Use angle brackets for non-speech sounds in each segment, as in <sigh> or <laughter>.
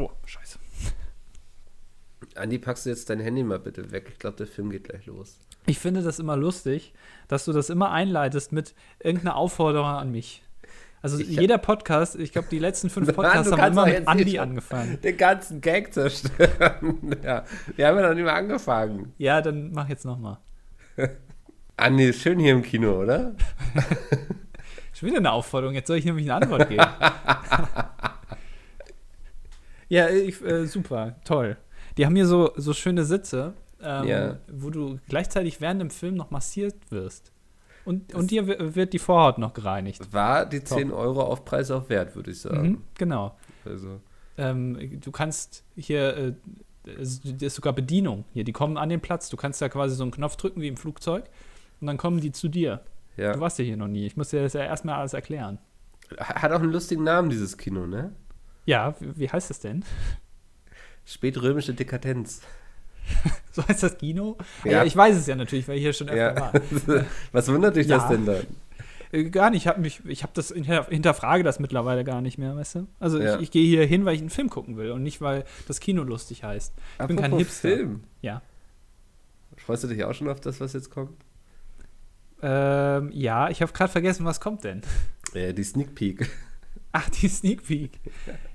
Oh, scheiße. Andi, packst du jetzt dein Handy mal bitte weg? Ich glaube, der Film geht gleich los. Ich finde das immer lustig, dass du das immer einleitest mit irgendeiner Aufforderung an mich. Also Ich- jeder Podcast, ich glaube, die letzten fünf <laughs> Podcasts haben immer mit Andi angefangen. Den ganzen Gag zerstören. <laughs> ja, wir haben ja noch nicht mal angefangen. Ja, dann mach jetzt nochmal. <laughs> Andi, ist schön hier im Kino, oder? Schon wieder eine Aufforderung, jetzt soll ich nämlich eine Antwort geben. Ja, ich, äh, super, toll. Die haben hier so, so schöne Sitze, ähm, Ja. wo du gleichzeitig während dem Film noch massiert wirst. Und, und dir wird die Vorhaut noch gereinigt. War die 10 Euro Aufpreis auch wert, würde ich sagen. Mhm, genau. Also, Ähm, du kannst hier, äh, es das ist sogar Bedienung hier, die kommen an den Platz. Du kannst da quasi so einen Knopf drücken wie im Flugzeug und dann kommen die zu dir. ja. Du warst ja hier noch nie. Ich muss dir das ja erstmal alles erklären. Hat auch einen lustigen Namen, dieses Kino, ne? Ja, wie, heißt das denn? Spätrömische Dekadenz. <laughs> So heißt das Kino? Ja. Ja. ich weiß es ja natürlich, weil ich hier schon öfter Ja. war. <laughs> Was wundert dich das Ja. denn dann? Äh, Gar nicht, ich habe mich, ich habe das hinter, hinterfrage das mittlerweile gar nicht mehr, weißt du? Also ich, ich gehe hier hin, weil ich einen Film gucken will und nicht, weil das Kino lustig heißt. Ich bin kein Apropos Hipster. Film. Ja. Freust du dich auch schon auf das, was jetzt kommt? Ähm, ja, ich habe gerade vergessen, was kommt denn? Ja, die Sneak Peek. Ach, die Sneak Peek.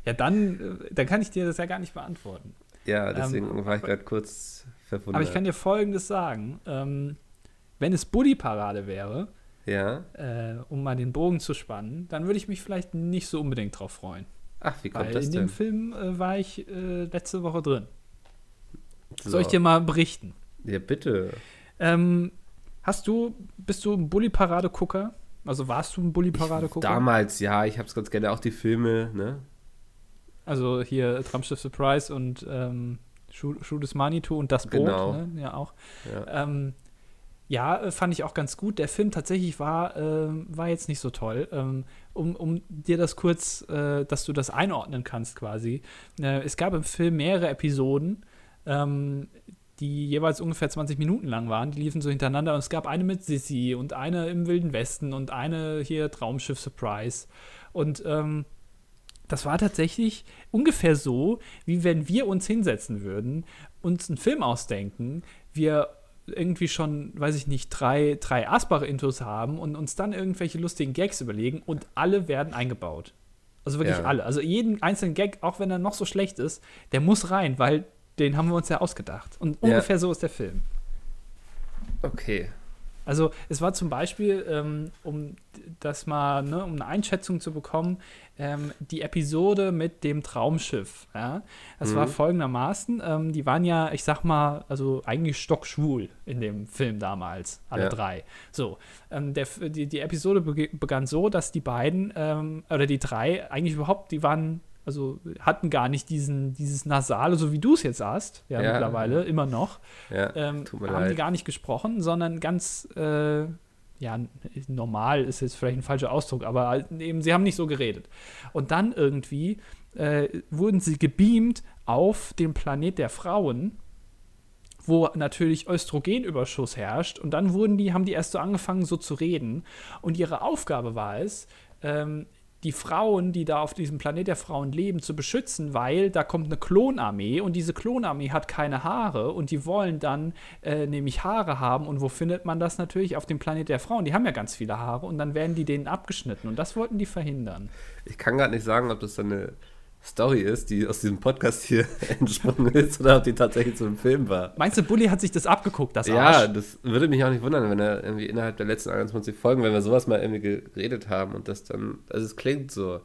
Ja, dann, äh, dann kann ich dir das ja gar nicht beantworten. Ja, deswegen Ähm, war ich gerade kurz verwundert. Aber ich kann dir Folgendes sagen. Ähm, wenn es Buddy-Parade wäre, ja. äh, um mal den Bogen zu spannen, dann würde ich mich vielleicht nicht so unbedingt drauf freuen. Ach, wie kommt Weil das in denn? dem Film äh, war ich äh, letzte Woche drin. So. Soll ich dir mal berichten? Ja, bitte. Ähm, hast du, bist du ein Bully-Parade-Gucker? Also warst du ein Bully-Parade-Gucker? Damals, ja, ich hab's ganz gerne. Auch die Filme, ne? Also hier Traumschiff Surprise und ähm, Shoot Shoot is Manitou und das Boot, Genau. ne? ja auch. Ja. Ähm, ja, äh, fand ich auch ganz gut. Der Film tatsächlich war, ähm, war jetzt nicht so toll. Ähm, um, um dir das kurz, äh, dass du das einordnen kannst quasi. Äh, es gab im Film mehrere Episoden, ähm, die jeweils ungefähr 20 Minuten lang waren. Die liefen so hintereinander und es gab eine mit Sissy und eine im Wilden Westen und eine hier Traumschiff Surprise. Und ähm, das war tatsächlich ungefähr so, wie wenn wir uns hinsetzen würden, uns einen Film ausdenken, wir irgendwie schon, weiß ich nicht, drei, drei Asbach-Intos haben und uns dann irgendwelche lustigen Gags überlegen und alle werden eingebaut. Also wirklich Ja. alle. Also jeden einzelnen Gag, auch wenn er noch so schlecht ist, der muss rein, weil den haben wir uns ja ausgedacht. Und Ja. ungefähr so ist der Film. Okay. Also es war zum Beispiel, ähm, um das mal, ne, um eine Einschätzung zu bekommen, ähm, die Episode mit dem Traumschiff. Ja? Das war Mhm. folgendermaßen, ähm, die waren ja, ich sag mal, also eigentlich stockschwul in dem Film damals, alle Ja. drei. So, ähm, der, die, die Episode begann so, dass die beiden, ähm, oder die drei, eigentlich überhaupt, die waren, also hatten gar nicht diesen, dieses Nasale, so wie du es jetzt hast, ja, Ja. mittlerweile, immer noch Ja, ähm, tut mir haben die leid. gar nicht gesprochen, sondern ganz, äh, ja, normal ist jetzt vielleicht ein falscher Ausdruck, aber eben, sie haben nicht so geredet. Und dann irgendwie äh, wurden sie gebeamt auf dem Planet der Frauen, wo natürlich Östrogenüberschuss herrscht. Und dann wurden die, haben die erst so angefangen, so zu reden. Und ihre Aufgabe war es, ähm, die Frauen, die da auf diesem Planet der Frauen leben, zu beschützen, weil da kommt eine Klonarmee und diese Klonarmee hat keine Haare und die wollen dann äh, nämlich Haare haben. Und wo findet man das natürlich? Auf dem Planet der Frauen. Die haben ja ganz viele Haare und dann werden die denen abgeschnitten und das wollten die verhindern. Ich kann gerade nicht sagen, ob das dann eine Story ist, die aus diesem Podcast hier <laughs> entsprungen ist oder ob die tatsächlich so ein Film war. Meinst du, Bully hat sich das abgeguckt, das Ja, Arsch? das würde mich auch nicht wundern, wenn er irgendwie innerhalb der letzten 21 Folgen, wenn wir sowas mal irgendwie geredet haben und das dann, also es klingt so.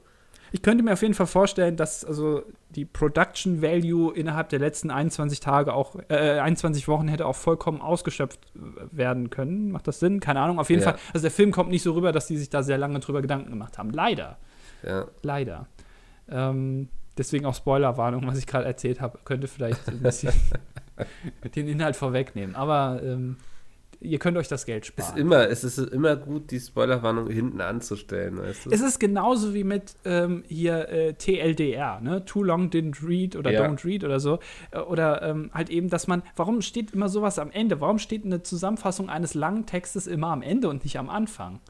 Ich könnte mir auf jeden Fall vorstellen, dass also die Production Value innerhalb der letzten 21 Tage auch, äh, 21 Wochen hätte auch vollkommen ausgeschöpft äh, werden können. Macht das Sinn? Keine Ahnung. Auf jeden Ja. Fall, also der Film kommt nicht so rüber, dass die sich da sehr lange drüber Gedanken gemacht haben. Leider. Ja, Leider. Ähm, deswegen auch Spoilerwarnung, was ich gerade erzählt habe, könnte vielleicht ein bisschen <laughs> den Inhalt vorwegnehmen. Aber ähm, ihr könnt euch das Geld ist sparen. immer, es ist immer gut, die Spoilerwarnung hinten anzustellen, weißt du? Es ist genauso wie mit ähm, hier äh, TLDR, ne? Too long didn't read oder Ja. don't read oder so. Äh, oder ähm, halt eben, dass man, warum steht immer sowas am Ende? Warum steht eine Zusammenfassung eines langen Textes immer am Ende und nicht am Anfang?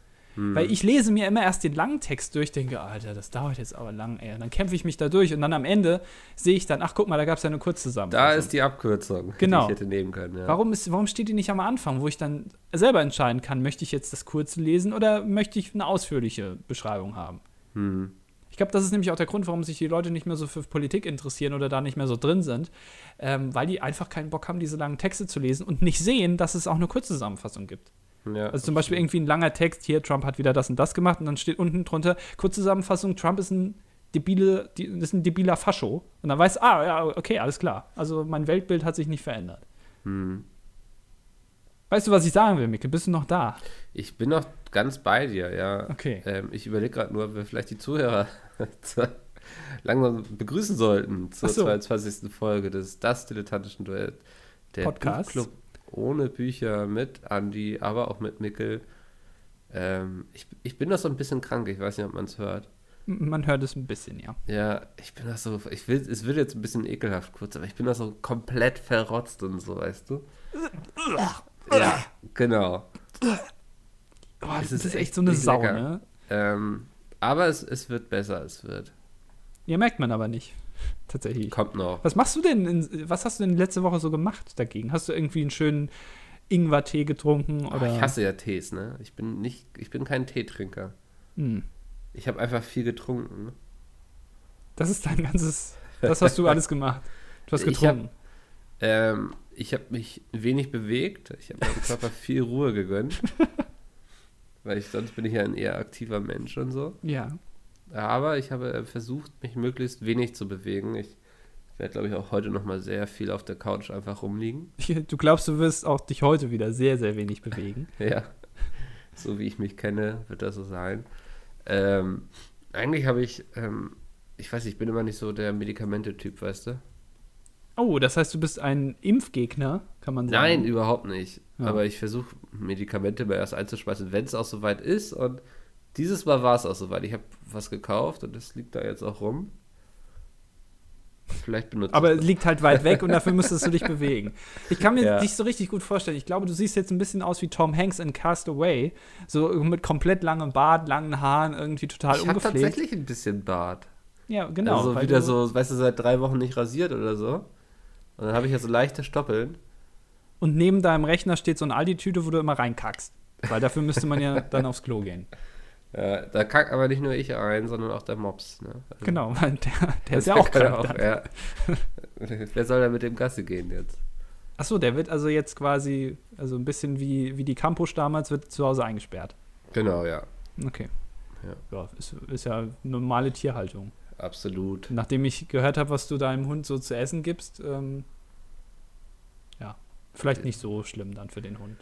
Weil ich lese mir immer erst den langen Text durch, denke, Alter, das dauert jetzt aber lang, ey. Und dann kämpfe ich mich da durch und dann am Ende sehe ich dann, ach guck mal, da gab es ja eine Kurzzusammenfassung. Da ist die Abkürzung, Genau. die ich hätte nehmen können. Ja. Warum, ist, warum steht die nicht am Anfang, wo ich dann selber entscheiden kann, möchte ich jetzt das kurze lesen oder möchte ich eine ausführliche Beschreibung haben? Hm. Ich glaube, das ist nämlich auch der Grund, warum sich die Leute nicht mehr so für Politik interessieren oder da nicht mehr so drin sind, ähm, weil die einfach keinen Bock haben, diese langen Texte zu lesen und nicht sehen, dass es auch eine Kurzzusammenfassung gibt. Ja. Also zum Beispiel irgendwie ein langer Text, hier, Trump hat wieder das und das gemacht und dann steht unten drunter, Kurzzusammenfassung, Trump ist ein debile, ist ein debiler Fascho. Und dann weiß, ah, ja, okay, alles klar. Also mein Weltbild hat sich nicht verändert. Hm. Weißt du, was ich sagen will, Mikkel? Bist du noch da? Ich bin noch ganz bei dir, ja. Okay. Ähm, ich überlege gerade nur, ob wir vielleicht die Zuhörer <laughs> zu- langsam begrüßen sollten zur so. 22. Folge des Das Dilettantischen Duett. Der Podcasts. Buchclub ohne Bücher mit Andi, aber auch mit Mikkel. Ähm, ich, ich bin noch so ein bisschen krank, ich weiß nicht, ob man es hört. Man hört es ein bisschen, ja. Ja, ich bin noch so, ich will, es wird jetzt ein bisschen ekelhaft kurz, aber ich bin noch so komplett verrotzt und so, weißt du? ja, genau. Es das ist ist, echt so eine Sau, ne? Ähm, aber es, es wird besser, es wird. Ja, merkt man aber nicht. Tatsächlich. Kommt noch. Was machst du denn, in, was hast du denn letzte Woche so gemacht dagegen? Hast du irgendwie einen schönen Ingwer-Tee getrunken? Oh, Oder? ich hasse ja Tees, ne? Ich bin nicht, ich bin kein Teetrinker. Hm. Ich habe einfach viel getrunken. Das ist dein ganzes, das hast du alles gemacht. Du hast <laughs> Ich getrunken. Ähm, ich habe mich wenig bewegt. Ich habe meinem Körper <laughs> viel Ruhe gegönnt. Weil ich, sonst bin ich ja ein eher aktiver Mensch und so. ja. Aber ich habe versucht, mich möglichst wenig zu bewegen. Ich werde, glaube ich, auch heute noch mal sehr viel auf der Couch einfach rumliegen. <laughs> Du glaubst, du wirst auch dich heute wieder sehr, sehr wenig bewegen. <laughs> Ja, so wie ich mich kenne, wird das so sein. Ähm, eigentlich habe ich, ähm, ich weiß, ich bin immer nicht so der Medikamente-Typ, weißt du? Oh, das heißt, du bist ein Impfgegner, kann man sagen. Nein, überhaupt nicht. Ja. Aber ich versuche, Medikamente mal erst einzuspeisen, wenn es auch soweit ist. Und dieses Mal war es auch soweit. Ich habe was gekauft und das liegt da jetzt auch rum. Vielleicht benutze Aber ich es liegt halt weit weg und dafür <laughs> müsstest du dich bewegen. Ich kann mir Ja. dich so richtig gut vorstellen. Ich glaube, du siehst jetzt ein bisschen aus wie Tom Hanks in Cast Away. So mit komplett langem Bart, langen Haaren, irgendwie total Ich habe ungepflegt. tatsächlich ein bisschen Bart. Ja, genau. also wieder so, weißt du, seit drei Wochen nicht rasiert oder so. Und dann habe ich ja so leichte Stoppeln. Und neben deinem Rechner steht so eine Aldi-Tüte, wo du immer reinkackst. Weil dafür müsste man ja <laughs> dann aufs Klo gehen. Ja, da kackt aber nicht nur ich ein, sondern auch der Mops. Ne? Also, Genau, <laughs> weil der, der ist ja auch krank. dann. ja. <laughs> Wer soll da mit dem Gasse gehen jetzt? Achso, der wird also jetzt quasi, also ein bisschen wie, wie die Campus damals, wird zu Hause eingesperrt. Genau, ja. Okay. Ja. Ja, ist, ist ja normale Tierhaltung. Absolut. Nachdem ich gehört habe, was du deinem Hund so zu essen gibst, ähm, ja, vielleicht nicht so schlimm dann für den Hund.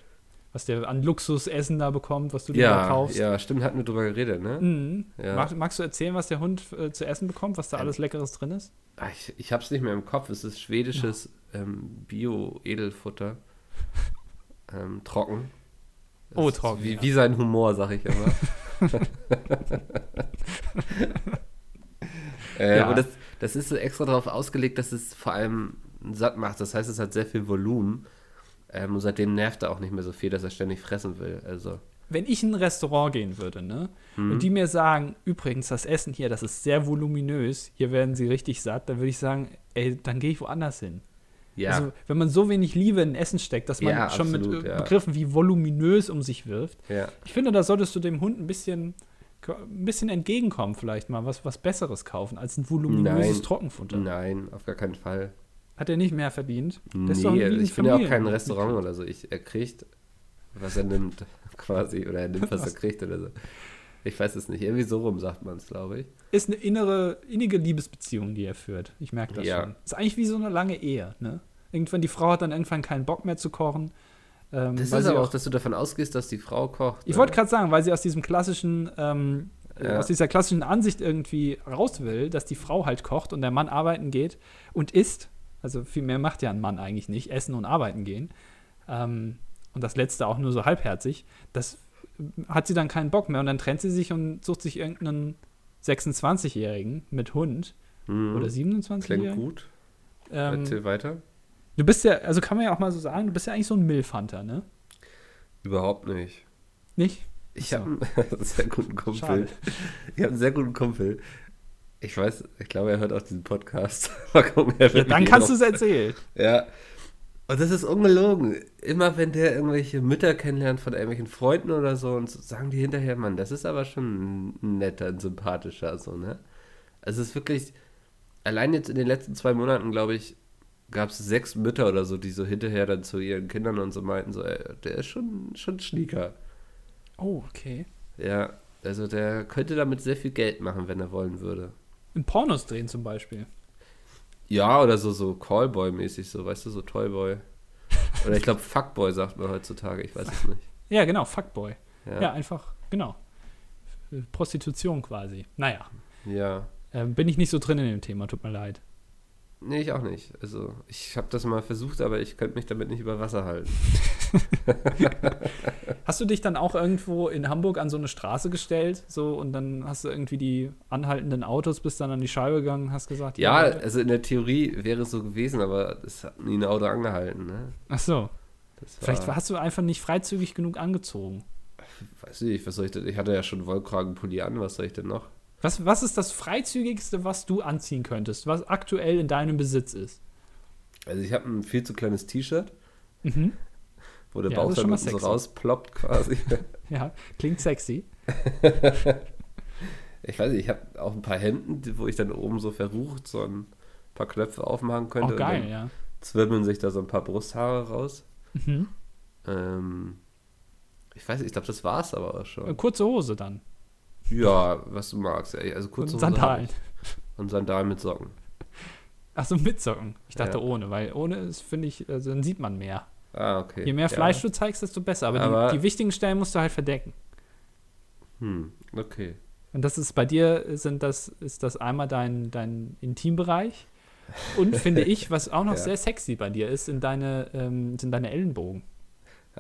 Was der an Luxusessen da bekommt, was du dir da Ja, kaufst. ja, stimmt, hatten wir drüber geredet, ne? Mhm. Ja. Mag, magst du erzählen, was der Hund äh, zu essen bekommt, was da Ähm, alles Leckeres drin ist? Ah, Ich, ich hab's nicht mehr im Kopf. Es ist schwedisches ähm, Bio-Edelfutter. <laughs> ähm, trocken. Das Oh, trocken, Wie, ja. wie sein Humor, sag ich immer. <laughs> äh, Ja. Das, das ist so extra darauf ausgelegt, dass es vor allem satt macht. Das heißt, es hat sehr viel Volumen. Ähm, und seitdem nervt er auch nicht mehr so viel, dass er ständig fressen will. Also, Wenn ich in ein Restaurant gehen würde, ne, Mhm. und die mir sagen, übrigens, das Essen hier, das ist sehr voluminös, hier werden sie richtig satt, dann würde ich sagen, ey, dann gehe ich woanders hin. ja. Also, wenn man so wenig Liebe in Essen steckt, dass man Ja, schon absolut, mit äh, ja. Begriffen wie voluminös um sich wirft, ich finde, da solltest du dem Hund ein bisschen, ein bisschen entgegenkommen, vielleicht mal was, was Besseres kaufen als ein voluminöses Nein. Trockenfutter. Nein, auf gar keinen Fall. Hat er nicht mehr verdient? Doch Nee, also ich bin ja auch kein. Restaurant oder so. Ich, er kriegt, was er nimmt, <laughs> quasi. Oder er nimmt, was er kriegt oder so. Ich weiß es nicht. Irgendwie so rum sagt man es, glaube ich. Ist eine innere, innige Liebesbeziehung, die er führt. Ich merke das Ja. schon. Ist eigentlich wie so eine lange Ehe, ne? Irgendwann, die Frau hat dann irgendwann keinen Bock mehr zu kochen. Ähm, Das ist aber auch, dass du davon ausgehst, dass die Frau kocht. Ich wollte gerade sagen, weil sie aus diesem klassischen, ähm, äh, Ja. aus dieser klassischen Ansicht irgendwie raus will, dass die Frau halt kocht und der Mann arbeiten geht und isst. Also viel mehr macht ja ein Mann eigentlich nicht, essen und arbeiten gehen. Ähm, und das letzte auch nur so halbherzig. Das hat sie dann keinen Bock mehr und dann trennt sie sich und sucht sich irgendeinen 26-Jährigen mit Hund Mhm. oder Klingt 27-Jährigen. gut. Ähm, Erzähl weiter. du bist ja, also kann man ja auch mal so sagen, du bist ja eigentlich so ein Milfhunter, ne? Überhaupt nicht. Nicht? Ich So. habe einen <laughs> sehr guten Kumpel. Schade. Ich habe einen sehr guten Kumpel. Ich weiß, ich glaube, er hört auch diesen Podcast. <laughs> Er Ja, dann kannst du es erzählen. Ja. Und das ist ungelogen. Immer wenn der irgendwelche Mütter kennenlernt von irgendwelchen Freunden oder so und so, sagen die hinterher, Mann, das ist aber schon ein netter, ein sympathischer, so, ne? Also es ist wirklich, allein jetzt in den letzten zwei Monaten, glaube ich, gab es sechs Mütter oder so, die so hinterher dann zu ihren Kindern und so meinten, so, ey, der ist schon, schon Schnieker. Oh, okay. Ja, also der könnte damit sehr viel Geld machen, wenn er wollen würde. In Pornos drehen zum Beispiel. Ja, oder so, so Callboy-mäßig, so, weißt du, so Toyboy. <laughs> Oder ich glaube, Fuckboy sagt man heutzutage, ich weiß es nicht. Ja, genau, Fuckboy. Ja, Ja, einfach, genau. Äh, Prostitution quasi. Naja, ja. ähm, bin ich nicht so drin in dem Thema, tut mir leid. Nee, ich auch nicht. Also, ich habe das mal versucht, aber ich könnte mich damit nicht über Wasser halten. <laughs> Hast du dich dann auch irgendwo in Hamburg an so eine Straße gestellt, so und dann hast du irgendwie die anhaltenden Autos bis dann an die Scheibe gegangen, hast gesagt, Ja, Leute. also in der Theorie wäre es so gewesen, aber es hat nie ein Auto angehalten, ne? ach so, Das vielleicht hast du einfach nicht freizügig genug angezogen. Weiß ich, was soll ich denn? Ich hatte ja schon Wollkragenpulli an, was soll ich denn noch? Was, was ist das freizügigste, was du anziehen könntest, was aktuell in deinem Besitz ist? Also, ich habe ein viel zu kleines T-Shirt, Mhm. wo der Ja, Bauch dann so rausploppt quasi. <laughs> Ja, klingt sexy. <laughs> Ich weiß nicht, ich habe auch ein paar Hemden, wo ich dann oben so verrucht so ein paar Knöpfe aufmachen könnte. Auch geil, und dann ja. zwirbeln sich da so ein paar Brusthaare raus. Mhm. Ähm, ich weiß nicht, ich glaube, das war's aber auch schon. Kurze Hose dann. Ja, was du magst. ey. Also kurze Und Sandalen. Und Sandalen mit Socken. Achso, mit Socken. Ich dachte Ja. ohne, weil ohne ist, finde ich, also dann sieht man mehr. Ah, okay. Je mehr Ja. Fleisch du zeigst, desto besser. Aber, Aber- die, die wichtigen Stellen musst du halt verdecken. Hm, okay. Und das ist bei dir sind das, ist das einmal dein, dein Intimbereich. Und finde ich, was auch noch <laughs> Ja. sehr sexy bei dir ist, sind deine, ähm, sind deine Ellenbogen.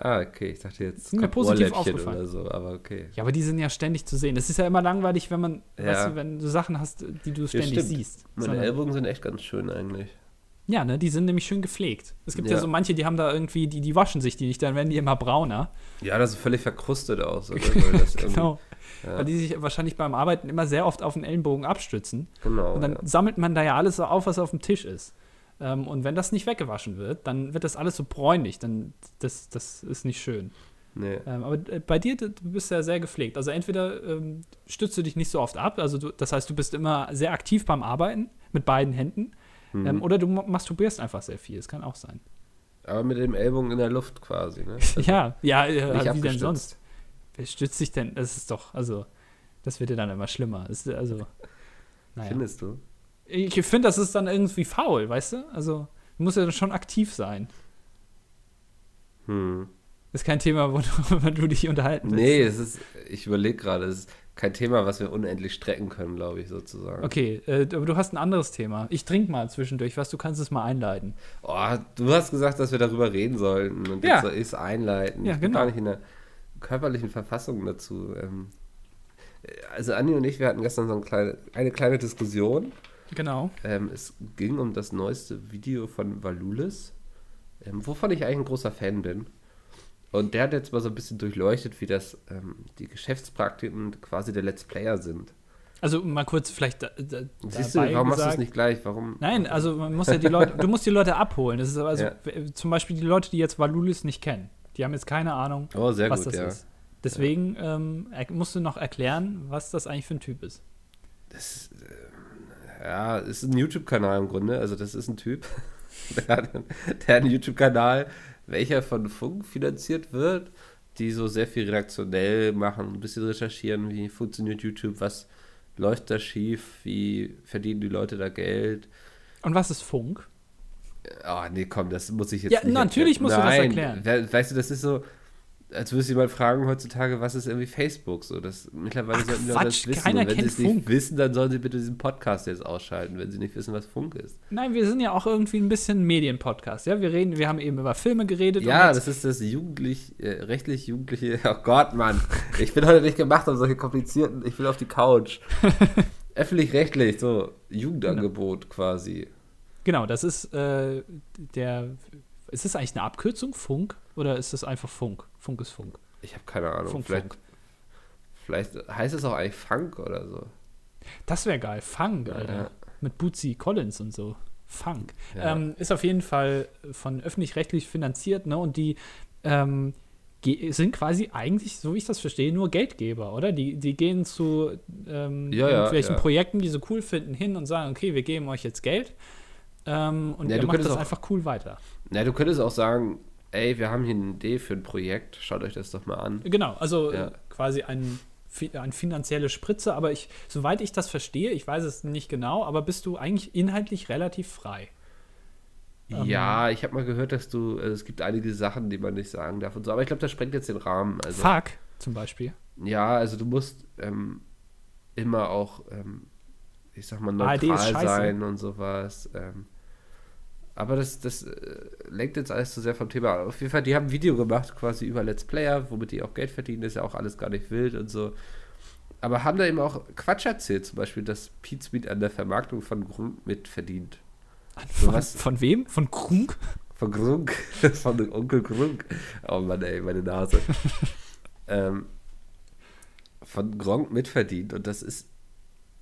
Ah, okay. Ich dachte jetzt mir positiv aufgefallen. oder so, aber okay. Ja, aber die sind ja ständig zu sehen. Das ist ja immer langweilig, wenn man, Ja. weißt du, wenn du Sachen hast, die du ständig stimmt. siehst. Meine Sondern- Ellbogen sind echt ganz schön eigentlich. Ja, ne, die sind nämlich schön gepflegt. Es gibt ja, Ja. so manche, die haben da irgendwie, die, die waschen sich die nicht, dann werden die immer brauner. Ja, das ist völlig verkrustet aus. <laughs> Genau. Ja, Weil die sich wahrscheinlich beim Arbeiten immer sehr oft auf den Ellenbogen abstützen. genau. Und dann ja. sammelt man da ja alles so auf, was auf dem Tisch ist. Ähm, und wenn das nicht weggewaschen wird, dann wird das alles so bräunlich. Dann, das, das ist nicht schön. Nee. Ähm, aber äh, bei dir, du bist ja sehr gepflegt. Also entweder ähm, stützt du dich nicht so oft ab, also du, das heißt, du bist immer sehr aktiv beim Arbeiten mit beiden Händen. Mhm. Ähm, oder du ma- masturbierst einfach sehr viel. Das kann auch sein. Aber mit dem Ellbogen in der Luft quasi, ne? <laughs> ja, ja, äh, wie denn sonst? Wer stützt sich denn? Das ist doch, also, das wird ja dann immer schlimmer. Ist, also, <laughs> naja. Findest du? Ich finde, das ist dann irgendwie faul, weißt du? Also, du musst ja dann schon aktiv sein. Hm. Ist kein Thema, worüber <laughs> du dich unterhalten willst. Nee, es ist, ich überlege gerade, es ist kein Thema, was wir unendlich strecken können, glaube ich, sozusagen. Okay, äh, aber du hast ein anderes Thema. Ich trinke mal zwischendurch was, du kannst es mal einleiten. Oh, du hast gesagt, dass wir darüber reden sollten und Ja. jetzt soll ich es einleiten. Ja, ich bin genau. gar nicht in der körperlichen Verfassung dazu. Ähm, also Anni und ich, wir hatten gestern so eine kleine, eine kleine Diskussion. Genau. Ähm, es ging um das neueste Video von Valulis, ähm, wovon ich eigentlich ein großer Fan bin. Und der hat jetzt mal so ein bisschen durchleuchtet, wie das ähm, die Geschäftspraktiken quasi der Let's Player sind. Also mal kurz vielleicht da, da, Siehst du, warum machst du es gesagt- nicht gleich? Warum? Nein, also man muss ja die Leute, du musst die Leute abholen. Das ist also Ja. zum Beispiel die Leute, die jetzt Valulis nicht kennen. Die haben jetzt keine Ahnung, Oh, was gut, das ja. ist. Deswegen ähm, er- musst du noch erklären, was das eigentlich für ein Typ ist. Das äh, ja, ist ein YouTube-Kanal im Grunde. Also das ist ein Typ, <laughs> der hat, der einen YouTube-Kanal, welcher von Funk finanziert wird, die so sehr viel redaktionell machen, ein bisschen recherchieren, wie funktioniert YouTube, was läuft da schief, wie verdienen die Leute da Geld. Und was ist Funk? Ah, nee, komm, das muss ich jetzt Ja, nicht natürlich musst du das Nein, erklären. we- Weißt du, das ist so, als würdest du jemand fragen heutzutage, was ist irgendwie Facebook? So, das, mittlerweile Ach, sollten die Leute Quatsch, das wissen. keiner Und wenn sie es nicht Funk. wissen, dann sollen sie bitte diesen Podcast jetzt ausschalten, wenn sie nicht wissen, was Funk ist. Nein, wir sind ja auch irgendwie ein bisschen Medienpodcast. Ja, wir reden, wir haben eben über Filme geredet. Ja, das ist das jugendlich, äh, rechtlich jugendliche. <laughs> Oh Gott, Mann. Ich bin heute nicht gemacht um solche komplizierten. Ich will auf die Couch. <laughs> Öffentlich-rechtlich, so Jugendangebot quasi. genau, das ist äh, der. Ist das eigentlich eine Abkürzung, Funk? Oder ist das einfach Funk? Funk ist Funk. Ich habe keine Ahnung. Funk, vielleicht Funk. Vielleicht heißt es auch eigentlich Funk oder so. Das wäre geil. Funk, Alter. Ja. Mit Bootsy Collins und so. Funk. Ja. Ähm, ist auf jeden Fall von öffentlich-rechtlich finanziert, ne? Und die ähm, sind quasi eigentlich, so wie ich das verstehe, nur Geldgeber, oder? Die, die gehen zu ähm, Ja, ja, irgendwelchen ja. Projekten, die sie cool finden, hin und sagen, okay, wir geben euch jetzt Geld. Ähm, und Ja, ihr macht das auch- einfach cool weiter. Na, du könntest auch sagen, ey, wir haben hier eine Idee für ein Projekt, schaut euch das doch mal an. Genau, also Ja. äh, quasi ein, eine finanzielle Spritze, aber ich, soweit ich das verstehe, ich weiß es nicht genau, aber bist du eigentlich inhaltlich relativ frei. Ähm, Ja, ich habe mal gehört, dass du, also es gibt einige Sachen, die man nicht sagen darf und so, aber ich glaube, das sprengt jetzt den Rahmen. Also, Fuck, zum Beispiel. ja, also du musst ähm, immer auch, ähm, ich sag mal, neutral sein und sowas. Ähm, aber das, das äh, lenkt jetzt alles zu sehr vom Thema. ab. Auf jeden Fall, die haben ein Video gemacht, quasi über Let's Player, womit die auch Geld verdienen, ist ja auch alles gar nicht wild und so. Aber haben da eben auch Quatsch erzählt, zum Beispiel, dass Smith an der Vermarktung von Grund mitverdient. Von, was- von wem? Von Krunk? Von Grunk, <laughs> von dem Onkel Grunk. Oh Mann, ey, meine Nase. <laughs> ähm, von Gronk mitverdient und das ist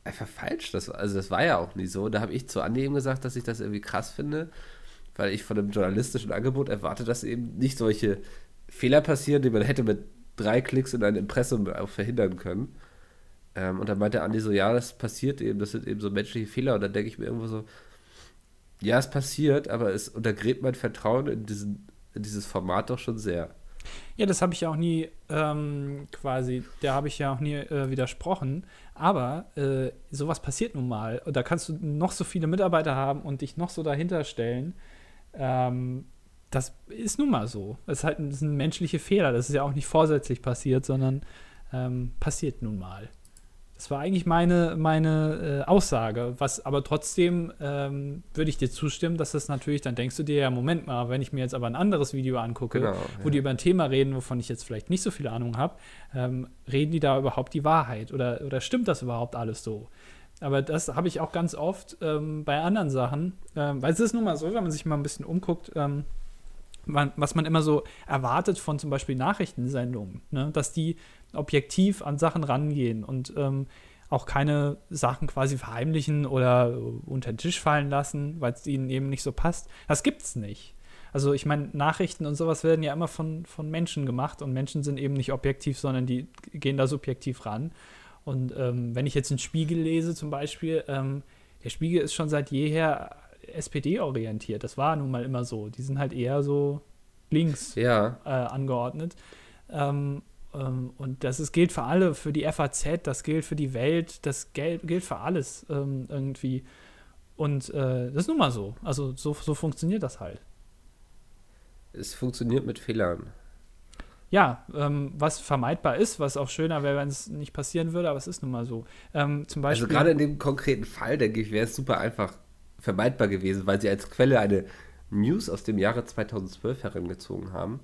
einfach falsch. Das, also das war ja auch nie so. Da habe ich zu Andi eben gesagt, dass ich das irgendwie krass finde, weil ich von einem journalistischen Angebot erwarte, dass eben nicht solche Fehler passieren, die man hätte mit drei Klicks in ein Impressum auch verhindern können. Ähm, und dann meinte Andi so, ja, das passiert eben, das sind eben so menschliche Fehler. Und dann denke ich mir irgendwo so, ja, es passiert, aber es untergräbt mein Vertrauen in, diesen, in dieses Format doch schon sehr. Ja, das habe ich ja auch nie ähm, quasi, da habe ich ja auch nie äh, widersprochen. Aber äh, sowas passiert nun mal. Und da kannst du noch so viele Mitarbeiter haben und dich noch so dahinter stellen. Ähm, das ist nun mal so. Das ist halt ein, das sind menschliche Fehler. Das ist ja auch nicht vorsätzlich passiert, sondern ähm, passiert nun mal. Das war eigentlich meine, meine äh, Aussage. Was aber trotzdem ähm, würde ich dir zustimmen, dass das natürlich, dann denkst du dir ja, Moment mal, wenn ich mir jetzt aber ein anderes Video angucke, Genau, wo ja. die über ein Thema reden, wovon ich jetzt vielleicht nicht so viel Ahnung habe, ähm, reden die da überhaupt die Wahrheit oder, oder stimmt das überhaupt alles so? Aber das habe ich auch ganz oft ähm, bei anderen Sachen, ähm, weil es ist nun mal so, wenn man sich mal ein bisschen umguckt, ähm, man, was man immer so erwartet von zum Beispiel Nachrichtensendungen, ne? dass die objektiv an Sachen rangehen und ähm, auch keine Sachen quasi verheimlichen oder unter den Tisch fallen lassen, weil es ihnen eben nicht so passt. Das gibt's nicht. Also ich meine, Nachrichten und sowas werden ja immer von, von Menschen gemacht und Menschen sind eben nicht objektiv, sondern die gehen da subjektiv ran. Und ähm, wenn ich jetzt einen Spiegel lese zum Beispiel, ähm, der Spiegel ist schon seit jeher SPD-orientiert. Das war nun mal immer so. Die sind halt eher so links Ja, äh, angeordnet. Ähm, ähm, und das ist, gilt für alle, für die FAZ, das gilt für die Welt, das gel gilt für alles ähm, irgendwie. Und äh, das ist nun mal so. Also so, so funktioniert das halt. es funktioniert mit Fehlern. Ja, ähm, was vermeidbar ist, was auch schöner wäre, wenn es nicht passieren würde, aber es ist nun mal so. Ähm, zum Beispiel. Also gerade in dem konkreten Fall, denke ich, wäre es super einfach vermeidbar gewesen, weil sie als Quelle eine News aus dem Jahre 2012 herangezogen haben.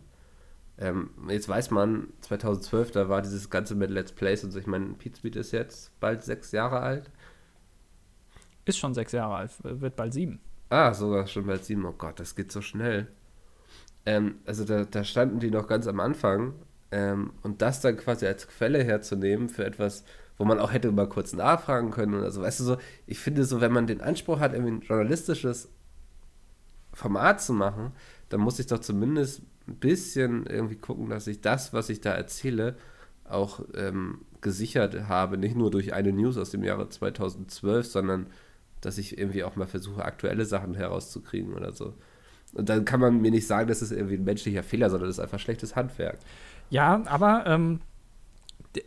Ähm, jetzt weiß man, 2012, da war dieses Ganze mit Let's Plays und so. Ich meine, Speed ist jetzt bald sechs Jahre alt. ist schon sechs Jahre alt, wird bald sieben. Ah, sogar schon bald sieben. Oh Gott, das geht so schnell. Ähm, also da, da standen die noch ganz am Anfang. Ähm, und das dann quasi als Quelle herzunehmen für etwas, wo man auch hätte mal kurz nachfragen können oder so. Weißt du so, ich finde so, wenn man den Anspruch hat, irgendwie ein journalistisches Format zu machen, dann muss ich doch zumindest ein bisschen irgendwie gucken, dass ich das, was ich da erzähle, auch ähm, gesichert habe. Nicht nur durch eine News aus dem Jahre 2012, sondern dass ich irgendwie auch mal versuche, aktuelle Sachen herauszukriegen oder so. Und dann kann man mir nicht sagen, das ist irgendwie ein menschlicher Fehler, sondern das ist einfach schlechtes Handwerk. Ja, aber ähm,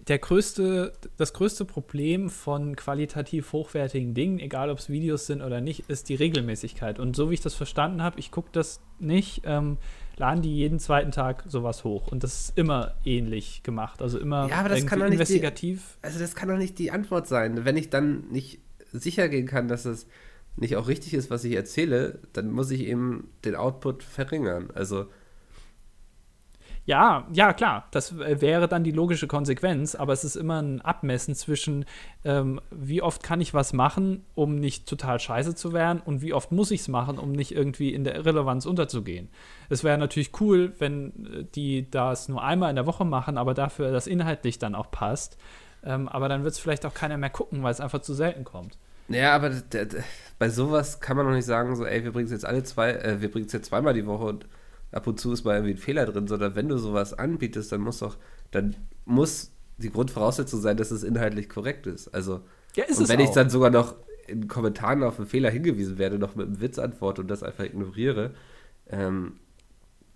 der größte, das größte Problem von qualitativ hochwertigen Dingen, egal ob es Videos sind oder nicht, ist die Regelmäßigkeit. Und so wie ich das verstanden habe, ich gucke das nicht, ähm, laden die jeden zweiten Tag sowas hoch. Und das ist immer ähnlich gemacht. Also immer Ja, aber das kann doch nicht die- investigativ. Also das kann doch nicht die Antwort sein. Wenn ich dann nicht sicher gehen kann, dass es nicht auch richtig ist, was ich erzähle, dann muss ich eben den Output verringern. Also Ja, ja, klar, das wäre dann die logische Konsequenz, aber es ist immer ein Abmessen zwischen, ähm, wie oft kann ich was machen, um nicht total scheiße zu werden und wie oft muss ich es machen, um nicht irgendwie in der Irrelevanz unterzugehen. Es wäre natürlich cool, wenn äh, die das nur einmal in der Woche machen, aber dafür das inhaltlich dann auch passt. Ähm, aber dann wird es vielleicht auch keiner mehr gucken, weil es einfach zu selten kommt. Ja, aber bei sowas kann man noch nicht sagen, so, ey, wir bringen es jetzt alle zwei, äh, wir bringen es jetzt zweimal die Woche und ab und zu ist mal irgendwie ein Fehler drin, sondern wenn du sowas anbietest, dann muss doch, dann muss die Grundvoraussetzung sein, dass es inhaltlich korrekt ist. Also, ja, ist und wenn ich dann sogar noch in Kommentaren auf einen Fehler hingewiesen werde, noch mit einem Witz antworte und das einfach ignoriere, ähm,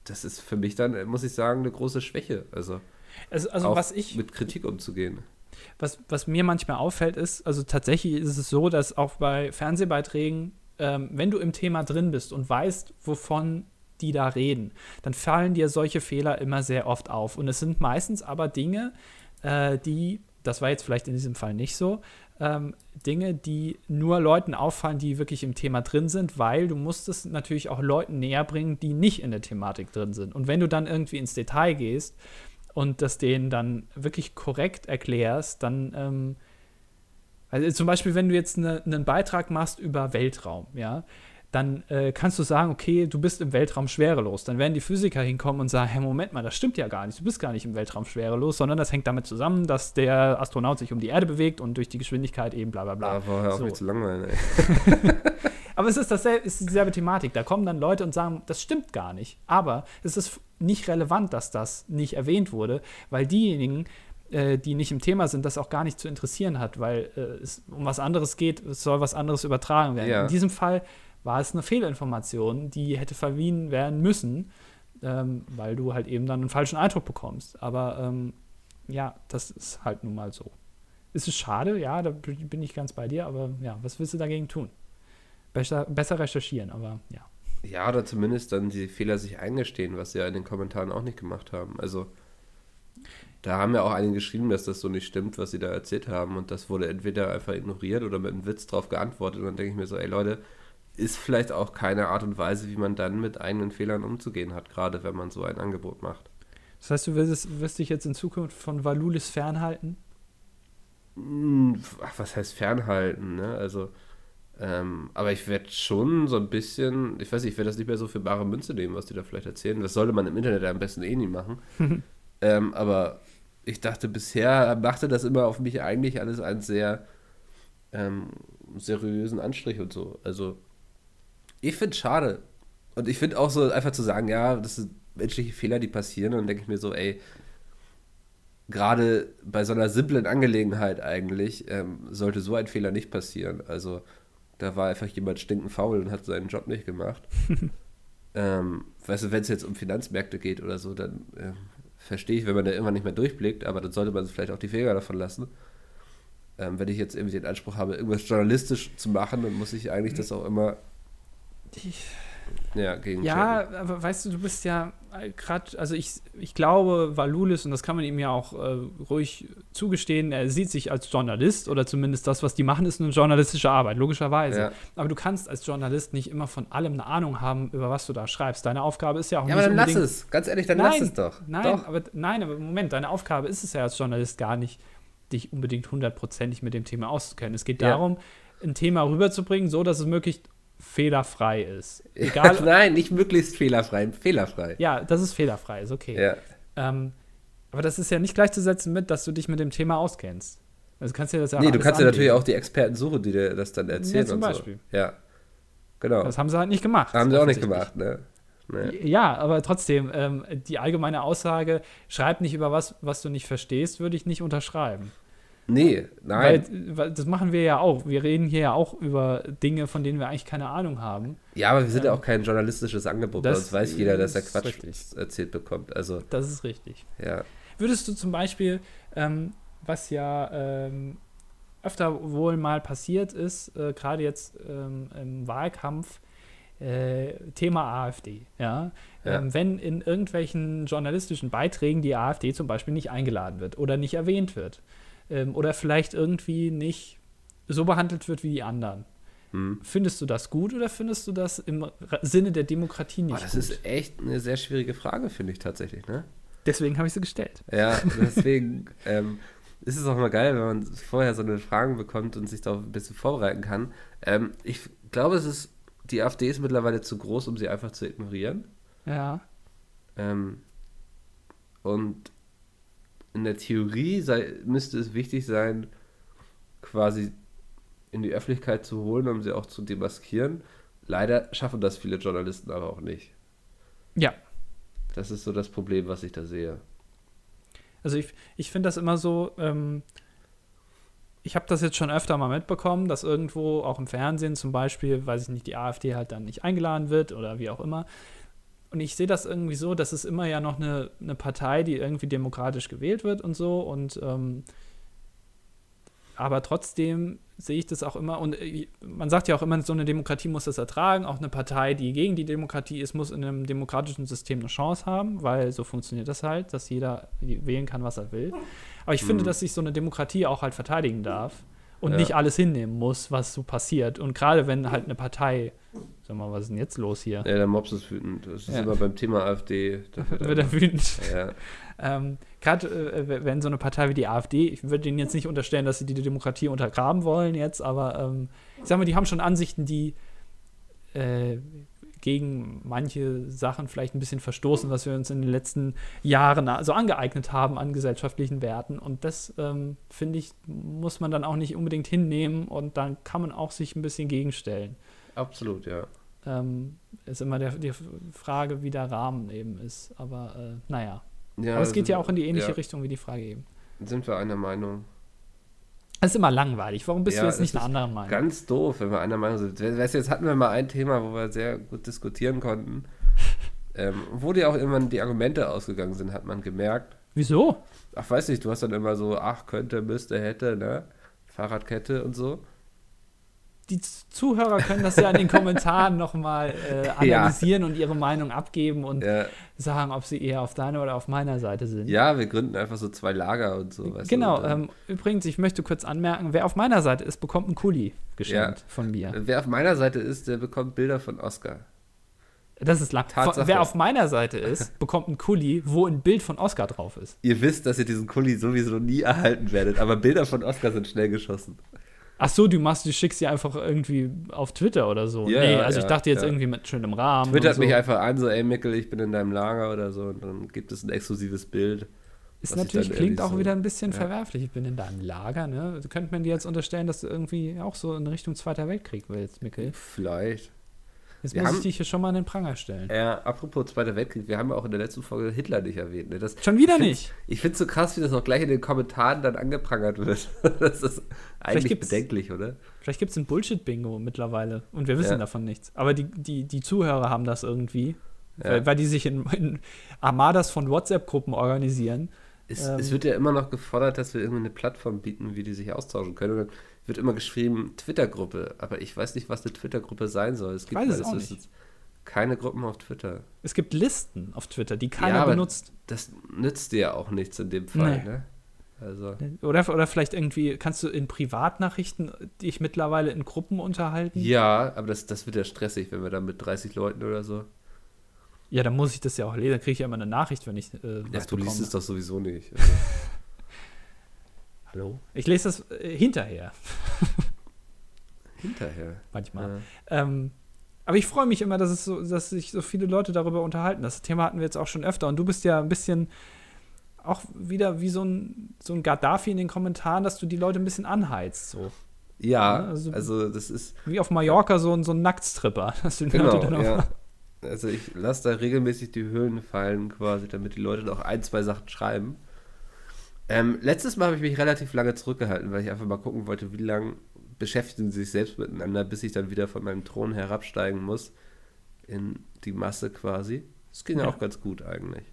das ist für mich dann, muss ich sagen, eine große Schwäche. Also, also, also auch was ich mit Kritik umzugehen. was, was mir manchmal auffällt, ist, also tatsächlich ist es so, dass auch bei Fernsehbeiträgen, ähm, wenn du im Thema drin bist und weißt, wovon die da reden, dann fallen dir solche Fehler immer sehr oft auf. Und es sind meistens aber Dinge, äh, die, das war jetzt vielleicht in diesem Fall nicht so, ähm, Dinge, die nur Leuten auffallen, die wirklich im Thema drin sind, weil du musst es natürlich auch Leuten näher bringen, die nicht in der Thematik drin sind. Und wenn du dann irgendwie ins Detail gehst und das denen dann wirklich korrekt erklärst, dann ähm, also zum Beispiel, wenn du jetzt ne, einen Beitrag machst über Weltraum, ja, dann äh, kannst du sagen, okay, du bist im Weltraum schwerelos. Dann werden die Physiker hinkommen und sagen, hey, Moment mal, das stimmt ja gar nicht. Du bist gar nicht im Weltraum schwerelos, sondern das hängt damit zusammen, dass der Astronaut sich um die Erde bewegt und durch die Geschwindigkeit eben bla bla bla. Aber auf So. mich zu langweilen, ey. <laughs> Aber es ist, dasselbe, es ist dieselbe Thematik. Da kommen dann Leute und sagen, das stimmt gar nicht. Aber es ist nicht relevant, dass das nicht erwähnt wurde, weil diejenigen, äh, die nicht im Thema sind, das auch gar nicht zu interessieren hat, weil äh, es um was anderes geht, es soll was anderes übertragen werden. Ja. In diesem Fall war es eine Fehlinformation, die hätte verwiesen werden müssen, ähm, weil du halt eben dann einen falschen Eindruck bekommst. Aber ähm, ja, das ist halt nun mal so. Ist es schade? Ja, da bin ich ganz bei dir, aber ja, was willst du dagegen tun? Besser, besser recherchieren, aber ja. Ja, oder zumindest dann die Fehler sich eingestehen, was sie ja in den Kommentaren auch nicht gemacht haben. Also, da haben ja auch einige geschrieben, dass das so nicht stimmt, was sie da erzählt haben. Und das wurde entweder einfach ignoriert oder mit einem Witz drauf geantwortet. Und dann denke ich mir so, ey Leute, ist vielleicht auch keine Art und Weise, wie man dann mit eigenen Fehlern umzugehen hat, gerade wenn man so ein Angebot macht. Das heißt, du wirst, wirst dich jetzt in Zukunft von Valulis fernhalten? Hm, Ach, was heißt fernhalten, ne? Also, ähm, aber ich werde schon so ein bisschen, ich weiß nicht, ich werde das nicht mehr so für bare Münze nehmen, was die da vielleicht erzählen. Das sollte man im Internet am besten eh nie machen. <laughs> ähm, aber ich dachte, bisher machte das immer auf mich eigentlich alles einen sehr ähm, seriösen Anstrich und so. Also, ich finde es schade. Und ich finde auch so einfach zu sagen, ja, das sind menschliche Fehler, die passieren. Und dann denke ich mir so, ey, gerade bei so einer simplen Angelegenheit eigentlich ähm, sollte so ein Fehler nicht passieren. Also da war einfach jemand stinkend faul und hat seinen Job nicht gemacht. <laughs> ähm, weißt du, wenn es jetzt um Finanzmärkte geht oder so, dann ähm, verstehe ich, wenn man da irgendwann nicht mehr durchblickt, aber dann sollte man vielleicht auch die Finger davon lassen. Ähm, wenn ich jetzt irgendwie den Anspruch habe, irgendwas journalistisch zu machen, dann muss ich eigentlich das auch immer ja, gegen Ja, aber weißt du, du bist ja gerade, also ich, ich glaube, Valulis, und das kann man ihm ja auch äh, ruhig zugestehen, er sieht sich als Journalist oder zumindest das, was die machen, ist eine journalistische Arbeit, logischerweise. Ja. Aber du kannst als Journalist nicht immer von allem eine Ahnung haben, über was du da schreibst. Deine Aufgabe ist ja auch Ja, nicht aber dann lass es. Ganz ehrlich, dann nein, lass es doch. Nein, doch. aber nein, aber Moment, deine Aufgabe ist es ja als Journalist gar nicht, dich unbedingt hundertprozentig mit dem Thema auszukennen. Es geht Ja. darum, ein Thema rüberzubringen, so dass es möglichst fehlerfrei ist. <laughs> Egal. Nein, nicht möglichst fehlerfrei, fehlerfrei. ja, dass es fehlerfrei ist, okay. Ja. Ähm, aber das ist ja nicht gleichzusetzen mit, dass du dich mit dem Thema auskennst. Also kannst du dir das ja Nee, du kannst ja natürlich auch die Experten suchen, die dir das dann erzählen zum und Beispiel. so. Ja. Genau. Das haben sie halt nicht gemacht. Haben sie auch nicht gemacht, ne? Nee. Ja, aber trotzdem, ähm, die allgemeine Aussage, schreib nicht über was, was du nicht verstehst, würde ich nicht unterschreiben. Nee, nein. Weil, weil das machen wir ja auch. Wir reden hier ja auch über Dinge, von denen wir eigentlich keine Ahnung haben. ja, aber wir sind ja ähm, auch kein journalistisches Angebot, das sonst weiß jeder, dass er Quatsch richtig. erzählt bekommt. Also, Das ist richtig. ja. Würdest du zum Beispiel, ähm, was ja ähm, öfter wohl mal passiert ist, äh, gerade jetzt ähm, im Wahlkampf, äh, Thema AfD, ja? Ja. Ähm, wenn in irgendwelchen journalistischen Beiträgen die AfD zum Beispiel nicht eingeladen wird oder nicht erwähnt wird ähm, oder vielleicht irgendwie nicht so behandelt wird wie die anderen. Hm. Findest du das gut oder findest du das im Sinne der Demokratie nicht Boah, das gut? ist echt eine sehr schwierige Frage, finde ich tatsächlich, ne? Deswegen habe ich sie gestellt. Ja, <laughs> deswegen ähm, ist es auch mal geil, wenn man vorher so eine Fragen bekommt und sich darauf ein bisschen vorbereiten kann. Ähm, ich glaube, es ist, die AfD ist mittlerweile zu groß, um sie einfach zu ignorieren. Ja. Ähm, und in der Theorie sei, müsste es wichtig sein, quasi in die Öffentlichkeit zu holen, um sie auch zu demaskieren. Leider schaffen das viele Journalisten aber auch nicht. Ja. Das ist so das Problem, was ich da sehe. Also ich, ich finde das immer so, ähm, ich habe das jetzt schon öfter mal mitbekommen, dass irgendwo auch im Fernsehen zum Beispiel, weiß ich nicht, die AfD halt dann nicht eingeladen wird oder wie auch immer. Und ich sehe das irgendwie so, dass es immer ja noch eine, eine Partei, die irgendwie demokratisch gewählt wird und so. Und ähm, aber trotzdem sehe ich das auch immer, und äh, man sagt ja auch immer, so eine Demokratie muss das ertragen. Auch eine Partei, die gegen die Demokratie ist, muss in einem demokratischen System eine Chance haben, weil so funktioniert das halt, dass jeder wählen kann, was er will. Aber ich mhm. finde, dass sich so eine Demokratie auch halt verteidigen darf und ja. nicht alles hinnehmen muss, was so passiert. Und gerade wenn halt eine Partei, sag mal, was ist denn jetzt los hier? Ja, der Mops ist wütend. Das ist ja. immer beim Thema AfD. <laughs> Da wird, wird er wütend. Ja. ähm, gerade äh, wenn so eine Partei wie die AfD, ich würde denen jetzt nicht unterstellen, dass sie die Demokratie untergraben wollen jetzt, aber ähm, ich sag mal, die haben schon Ansichten, die äh, gegen manche Sachen vielleicht ein bisschen verstoßen, was wir uns in den letzten Jahren so angeeignet haben an gesellschaftlichen Werten. Und das, ähm, finde ich, muss man dann auch nicht unbedingt hinnehmen und dann kann man auch sich ein bisschen gegenstellen. Absolut, ja. Ähm, ist immer der, die Frage, wie der Rahmen eben ist. Aber äh, naja. Ja, Aber es geht ja auch in die ähnliche ja. Richtung wie die Frage eben. Sind wir einer Meinung? Das ist immer langweilig. Warum bist ja, du jetzt nicht einer anderen Meinung? Ganz doof, wenn wir einer Meinung sind. Weißt du, jetzt hatten wir mal ein Thema, wo wir sehr gut diskutieren konnten. <laughs> ähm, wo dir auch immer die Argumente ausgegangen sind, hat man gemerkt. Wieso? Ach, weiß nicht, du hast dann immer so, ach, könnte, müsste, hätte, ne? Fahrradkette und so die Zuhörer können das ja in den <laughs> Kommentaren nochmal äh, analysieren ja. und ihre Meinung abgeben und ja. sagen, ob sie eher auf deiner oder auf meiner Seite sind. Ja, wir gründen einfach so zwei Lager und so. genau. Ähm, übrigens, ich möchte kurz anmerken, wer auf meiner Seite ist, bekommt einen Kuli geschenkt ja. von mir. Wer auf meiner Seite ist, der bekommt Bilder von Oscar. Das ist lang. Tatsache. Wer auf meiner Seite ist, <laughs> bekommt einen Kuli, wo ein Bild von Oscar drauf ist. Ihr wisst, dass ihr diesen Kuli sowieso nie erhalten werdet, aber Bilder von Oscar sind schnell geschossen. Ach so, du machst, du schickst sie einfach irgendwie auf Twitter oder so. Ja, nee, also ja, ich dachte jetzt ja. irgendwie mit schönem Rahmen. Twittert so. mich einfach an, so, ey Mickel, ich bin in deinem Lager oder so und dann gibt es ein exklusives Bild. Ist natürlich, klingt auch so, wieder ein bisschen verwerflich. Ich bin in deinem Lager, ne? Könnte man dir jetzt unterstellen, dass du irgendwie auch so in Richtung Zweiter Weltkrieg willst, Mickel? Vielleicht. Jetzt wir muss haben, ich dich hier schon mal in den Pranger stellen. Ja, apropos Zweiter Weltkrieg, wir haben ja auch in der letzten Folge Hitler nicht erwähnt. Ne? Das, schon wieder ich nicht. Ich finde es so krass, wie das auch gleich in den Kommentaren dann angeprangert wird. <laughs> das ist eigentlich bedenklich, oder? Vielleicht gibt es ein Bullshit-Bingo mittlerweile und wir wissen ja. davon nichts. Aber die, die, die Zuhörer haben das irgendwie, ja. weil, weil, die sich in, in Armadas von WhatsApp-Gruppen organisieren. Es, ähm, es, wird ja immer noch gefordert, dass wir irgendwie eine Plattform bieten, wie die sich austauschen können. Und wird immer geschrieben Twitter-Gruppe, aber ich weiß nicht, was eine Twitter-Gruppe sein soll. Es gibt weiß es auch nicht. keine Gruppen auf Twitter. Es gibt Listen auf Twitter, die keiner ja, benutzt. Das nützt dir ja auch nichts in dem Fall, nee. ne? Also. Oder, oder vielleicht irgendwie, kannst du in Privatnachrichten dich mittlerweile in Gruppen unterhalten? Ja, aber das, das wird ja stressig, wenn wir dann mit 30 Leuten oder so. Ja, dann muss ich das ja auch lesen. Dann kriege ich ja immer eine Nachricht, wenn ich. Äh, ja, du liest es doch sowieso nicht. <laughs> Hallo? Ich lese das äh, hinterher. hinterher? Manchmal. Ja. Ähm, aber ich freue mich immer, dass, es so, dass sich so viele Leute darüber unterhalten. Das Thema hatten wir jetzt auch schon öfter. Und du bist ja ein bisschen auch wieder wie so ein, so ein Gaddafi in den Kommentaren, dass du die Leute ein bisschen anheizt. So. Ja, also, also, das ist. Wie auf Mallorca so ein, so ein Nacktstripper. <laughs> Dass du genau, ja. Also ich lasse da regelmäßig die Höhlen fallen, quasi, damit die Leute noch ein, zwei Sachen schreiben. Ähm, letztes Mal habe ich mich relativ lange zurückgehalten, weil ich einfach mal gucken wollte, wie lange beschäftigen sie sich selbst miteinander, bis ich dann wieder von meinem Thron herabsteigen muss in die Masse quasi. Das ging ja auch ganz gut eigentlich.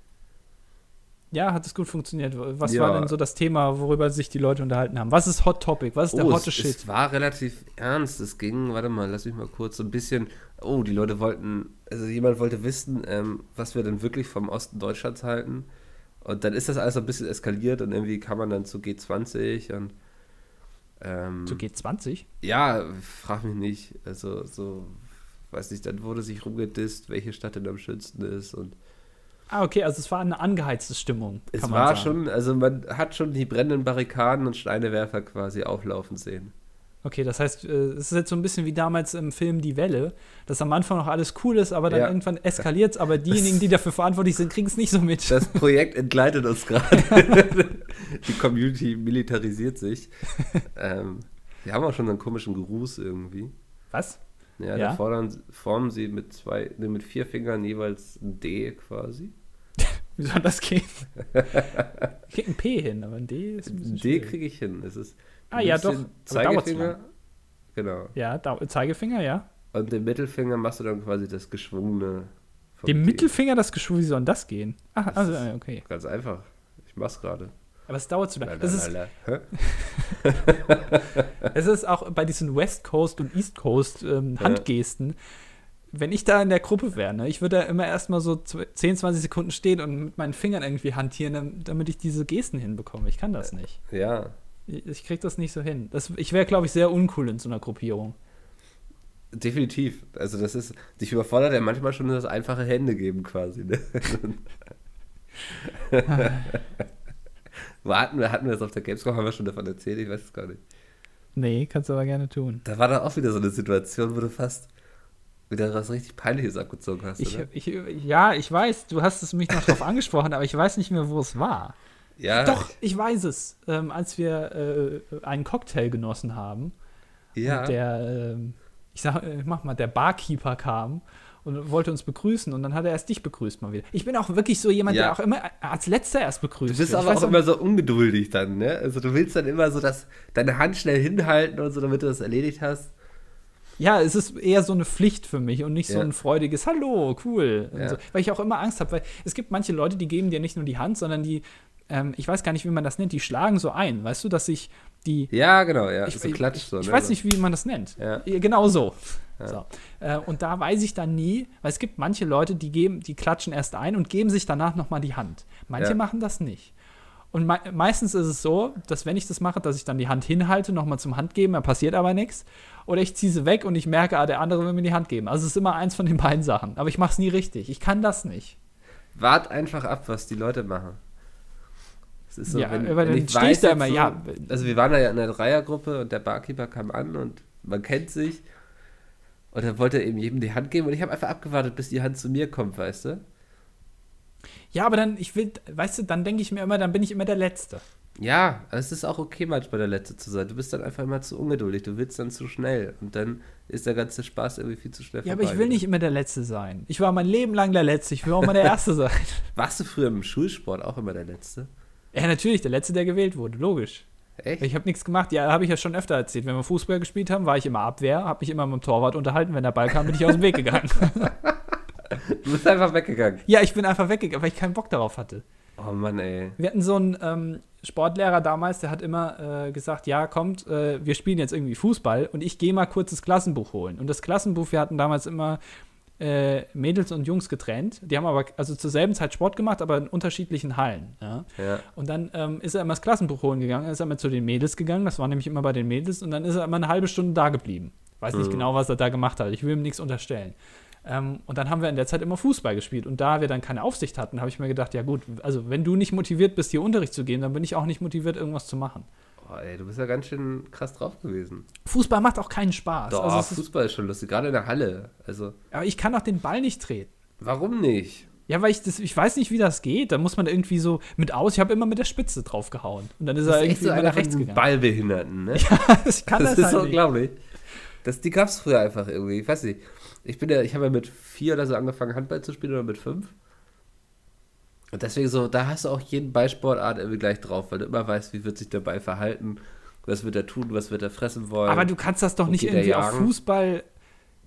Ja, hat es gut funktioniert. Was ja. war denn so das Thema, worüber sich die Leute unterhalten haben? Was ist Hot Topic? Was ist oh, der hotte es, Shit? Es war relativ ernst. Es ging, warte mal, lass mich mal kurz so ein bisschen. Oh, die Leute wollten, also jemand wollte wissen, ähm, was wir denn wirklich vom Osten Deutschlands halten. Und dann ist das alles ein bisschen eskaliert und irgendwie kam man dann zu G20 und ähm, zu G20? Ja, frag mich nicht. Also so, weiß nicht, dann wurde sich rumgedisst, welche Stadt denn am schönsten ist und Ah, okay, also es war eine angeheizte Stimmung. es war sagen. schon, also man hat schon die brennenden Barrikaden und Steinewerfer quasi auflaufen sehen. Okay, das heißt, äh, es ist jetzt so ein bisschen wie damals im Film Die Welle, dass am Anfang noch alles cool ist, aber dann Ja. irgendwann eskaliert es, aber diejenigen, die dafür verantwortlich sind, kriegen es nicht so mit. Das <laughs> Projekt entgleitet uns gerade. <laughs> Die Community militarisiert sich. ähm, wir haben auch schon einen komischen Gruß irgendwie. Was? Ja, Ja? da fordern, formen sie mit zwei, ne, mit vier Fingern jeweils ein D quasi. <laughs> Wie soll das gehen? Ich krieg ein P hin, aber ein D ist ein D kriege ich hin. Es ist, Ah, ja, doch. Zeigefinger. Genau. Ja, Zeigefinger, ja. Und den Mittelfinger machst du dann quasi das geschwungene. Dem. Mittelfinger das Geschwür, wie soll denn das gehen? Ach, also, äh, okay. Ganz einfach. Ich mach's gerade. Aber es dauert zu lange. Das ist, <laughs> es ist auch bei diesen West Coast und East Coast ähm, Handgesten, wenn ich da in der Gruppe wäre, ne, ich würde da immer erstmal so zw- 10, 20 Sekunden stehen und mit meinen Fingern irgendwie hantieren, dam- damit ich diese Gesten hinbekomme. Ich kann das nicht. Ja, Ich, krieg das nicht so hin. Das, ich wäre, glaube ich, sehr uncool in so einer Gruppierung. definitiv. Also das ist, dich überfordert ja manchmal schon das einfache Hände geben quasi. Ne? <laughs> Wo hatten wir, hatten wir das auf der Gamescom, haben wir schon davon erzählt, ich weiß es gar nicht. Nee, kannst du aber gerne tun. Da war da auch wieder so eine Situation, wo du fast wieder was richtig Peinliches abgezogen hast, Ich, ich, ja, ich weiß, du hast es mich noch drauf <laughs> angesprochen, aber ich weiß nicht mehr, wo es war. Ja, Doch, ich weiß es. Ähm, als wir äh, einen Cocktail genossen haben ja. der, ähm, ich sag, äh, mach mal, der Barkeeper kam und wollte uns begrüßen und dann hat er erst dich begrüßt mal wieder. Ich bin auch wirklich so jemand, Ja. der auch immer als letzter erst begrüßt. Du bist wird. Ich aber weiß auch immer so ungeduldig dann, ne? Also du willst dann immer so das, deine Hand schnell hinhalten und so, damit du das erledigt hast. Ja, es ist eher so eine Pflicht für mich und nicht so Ja. ein freudiges Hallo, cool. Ja. So, weil ich auch immer Angst habe, weil es gibt manche Leute, die geben dir nicht nur die Hand, sondern die, ähm, ich weiß gar nicht, wie man das nennt, die schlagen so ein, weißt du, dass sich die Ja, genau, ja. ich, so klatscht so, ich ne? weiß nicht, wie man das nennt. Ja. Genau so. Ja. so. Äh, und da weiß ich dann nie, weil es gibt manche Leute, die geben, die klatschen erst ein und geben sich danach nochmal die Hand. Manche Ja. machen das nicht. Und mei meistens ist es so, dass wenn ich das mache, dass ich dann die Hand hinhalte, nochmal zum Hand geben, da passiert aber nichts. Oder ich ziehe sie weg und ich merke, ah, der andere will mir die Hand geben. Also es ist immer eins von den <laughs> beiden Sachen. Aber ich mache es nie richtig. Ich kann das nicht. Wart einfach ab, was die Leute machen. Es ist so, Ja, wenn, aber wenn dann ich weiß da immer, so, ja. Also wir waren da ja in einer Dreiergruppe und der Barkeeper kam an und man kennt sich. Und dann wollte er eben jedem die Hand geben und ich habe einfach abgewartet, bis die Hand zu mir kommt, weißt du? Ja, aber dann, ich will, weißt du, dann denke ich mir immer, dann bin ich immer der Letzte. Ja, es ist auch okay, manchmal der Letzte zu sein. Du bist dann einfach immer zu ungeduldig, du willst dann zu schnell und dann ist der ganze Spaß irgendwie viel zu schnell Ja, aber vorbei. ich will nicht immer der Letzte sein. Ich war mein Leben lang der Letzte. Ich will auch mal der Erste <laughs> sein. Warst du früher im Schulsport auch immer der Letzte? Ja, natürlich, der Letzte, der gewählt wurde, logisch. Echt? Ich habe nichts gemacht. Ja, habe ich ja schon öfter erzählt. Wenn wir Fußball gespielt haben, war ich immer Abwehr, habe mich immer mit dem Torwart unterhalten. Wenn der Ball kam, bin ich aus dem Weg gegangen. <laughs> Du bist einfach weggegangen. ja, ich bin einfach weggegangen, weil ich keinen Bock darauf hatte. Oh Mann, ey. Wir hatten so einen ähm, Sportlehrer damals, der hat immer äh, gesagt, ja, kommt, äh, wir spielen jetzt irgendwie Fußball und ich gehe mal kurz das Klassenbuch holen. Und das Klassenbuch, wir hatten damals immer äh, Mädels und Jungs getrennt. Die haben aber also zur selben Zeit Sport gemacht, aber in unterschiedlichen Hallen. Ja? Ja. Und dann ähm, ist er immer das Klassenbuch holen gegangen, dann ist er immer zu den Mädels gegangen, das war nämlich immer bei den Mädels, und dann ist er immer eine halbe Stunde da geblieben. Weiß nicht Mhm. genau, was er da gemacht hat. Ich will ihm nichts unterstellen. Ähm, und dann haben wir in der Zeit immer Fußball gespielt. Und da wir dann keine Aufsicht hatten, habe ich mir gedacht, ja gut, also wenn du nicht motiviert bist, hier Unterricht zu geben, dann bin ich auch nicht motiviert, irgendwas zu machen. Oh, ey, du bist ja ganz schön krass drauf gewesen. Fußball macht auch keinen Spaß. Doch, Also es ist, Fußball ist schon lustig, gerade in der Halle. Also, aber ich kann auch den Ball nicht treten. warum nicht? Ja, weil ich das, ich weiß nicht, wie das geht. Da muss man irgendwie so mit aus. Ich habe immer mit der Spitze drauf gehauen. Und dann ist Das er ist irgendwie so einer nach von rechts diesen gegangen. Ballbehinderten, ne? <laughs> ich kann das, das, ist halt nicht. unglaublich. Das, die gab es früher einfach irgendwie. Ich weiß nicht. Ich bin ja, ich habe ja mit vier oder so angefangen, Handball zu spielen oder mit fünf. Und deswegen so, da hast du auch jeden Ballsportart irgendwie gleich drauf, weil du immer weißt, wie wird sich der Ball verhalten, was wird er tun, was wird er fressen wollen. Aber du kannst das doch nicht irgendwie auf? Fußball.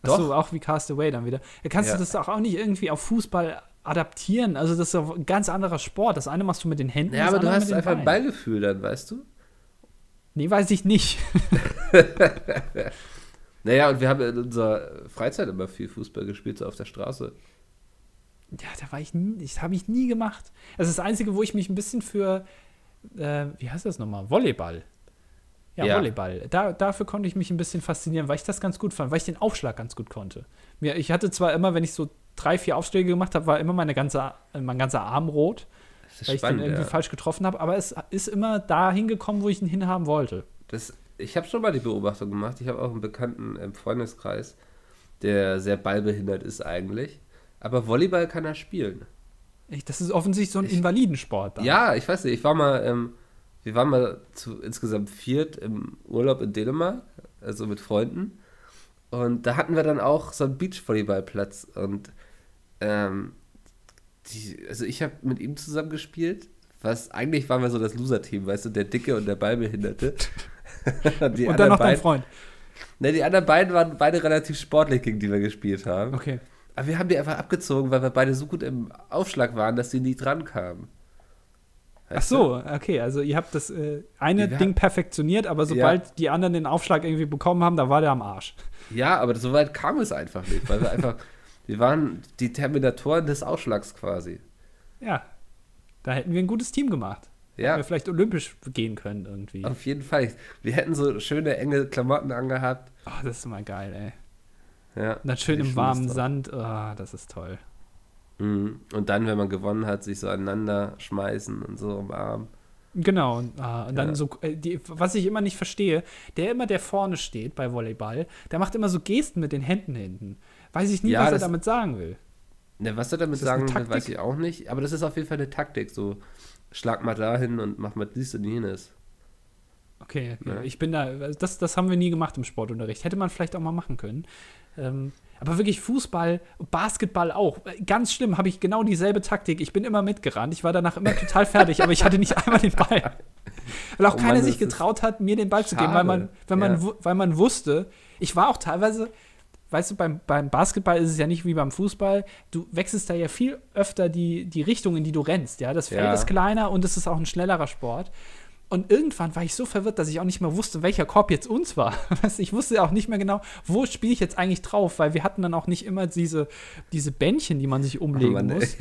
Doch. Achso, auch wie Castaway dann wieder. Kannst Ja. du das doch auch nicht irgendwie auf Fußball adaptieren. Also, das ist doch ein ganz anderer Sport. Das eine machst du mit den Händen. ja, aber du hast einfach ein. Ballgefühl dann, weißt du? Nee, weiß ich nicht. <laughs> Naja, und wir haben in unserer Freizeit immer viel Fußball gespielt, so auf der Straße. Ja, da war ich nie, das habe ich nie gemacht. Das ist das Einzige, wo ich mich ein bisschen für, äh, wie heißt das nochmal? Volleyball. Ja, Ja. Volleyball. Da, dafür konnte ich mich ein bisschen faszinieren, weil ich das ganz gut fand, weil ich den Aufschlag ganz gut konnte. Mir, ich hatte zwar immer, wenn ich so drei, vier Aufschläge gemacht habe, war immer meine ganze, mein ganzer Arm rot, weil ich den spannend, irgendwie ja. falsch getroffen habe, aber es ist immer da hingekommen, wo ich ihn hinhaben wollte. Das ich habe schon mal die Beobachtung gemacht. Ich habe auch einen Bekannten im Freundeskreis, der sehr ballbehindert ist eigentlich. Aber Volleyball kann er spielen. Echt, das ist offensichtlich so ein Ich- Invalidensport. dann. Ja, ich weiß nicht. Ich war mal, ähm, wir waren mal zu insgesamt viert im Urlaub in Dänemark, also mit Freunden. Und da hatten wir dann auch so einen Beachvolleyballplatz. Und ähm, die, also ich habe mit ihm zusammen gespielt. Was eigentlich waren wir so das Loser-Team, weißt du, der Dicke und der Ballbehinderte. und <laughs> die Und dann noch dein beiden, Freund. ne, die anderen beiden waren beide relativ sportlich, gegen die wir gespielt haben. Okay. Aber wir haben die einfach abgezogen, weil wir beide so gut im Aufschlag waren, dass die nie dran kamen. Ach so, okay. Also ihr habt das äh, eine Wir Ding perfektioniert, aber sobald die anderen den Aufschlag irgendwie bekommen haben, da war der am Arsch. Ja, aber so weit kam es einfach nicht, weil wir einfach, <laughs> wir waren die Terminatoren des Ausschlags quasi. Ja. Da hätten wir ein gutes Team gemacht. Ja, Wir vielleicht olympisch gehen können irgendwie. auf jeden Fall. Wir hätten so schöne, enge Klamotten angehabt. Oh, das ist immer geil, ey. Ja, Und dann schön im warmen. Sand. Oh, das ist toll. Mhm. Und dann, wenn man gewonnen hat, sich so aneinander schmeißen und so im Arm. Genau. Und, ah, und dann Ja. so, äh, die, was ich immer nicht verstehe, der immer, der vorne steht bei Volleyball, der macht immer so Gesten mit den Händen hinten. Weiß ich nie, Ja, was er das- damit sagen will. Ne, was er damit sagen will, weiß ich auch nicht. Aber das ist auf jeden Fall eine Taktik. So, schlag mal dahin und mach mal dies und jenes. Okay, ja. Ja. ich bin da, das, das haben wir nie gemacht im Sportunterricht. Hätte man vielleicht auch mal machen können. Ähm, aber wirklich Fußball, Basketball auch. Ganz schlimm, habe ich genau dieselbe Taktik. Ich bin immer mitgerannt. Ich war danach immer total fertig, aber ich hatte nicht einmal den Ball. Weil auch Oh keiner Mann, sich das ist getraut hat, mir den Ball zu geben, weil man, schade. weil man, Ja. weil man wusste, ich war auch teilweise, weißt du, beim, beim Basketball ist es ja nicht wie beim Fußball. Du wechselst da ja viel öfter die, die Richtung, in die du rennst. Ja, das Feld Ja. ist kleiner und es ist auch ein schnellerer Sport. Und irgendwann war ich so verwirrt, dass ich auch nicht mehr wusste, welcher Korb jetzt uns war. <laughs> Ich wusste auch nicht mehr genau, wo spiele ich jetzt eigentlich drauf, weil wir hatten dann auch nicht immer diese, diese Bändchen, die man sich umlegen Mann, muss,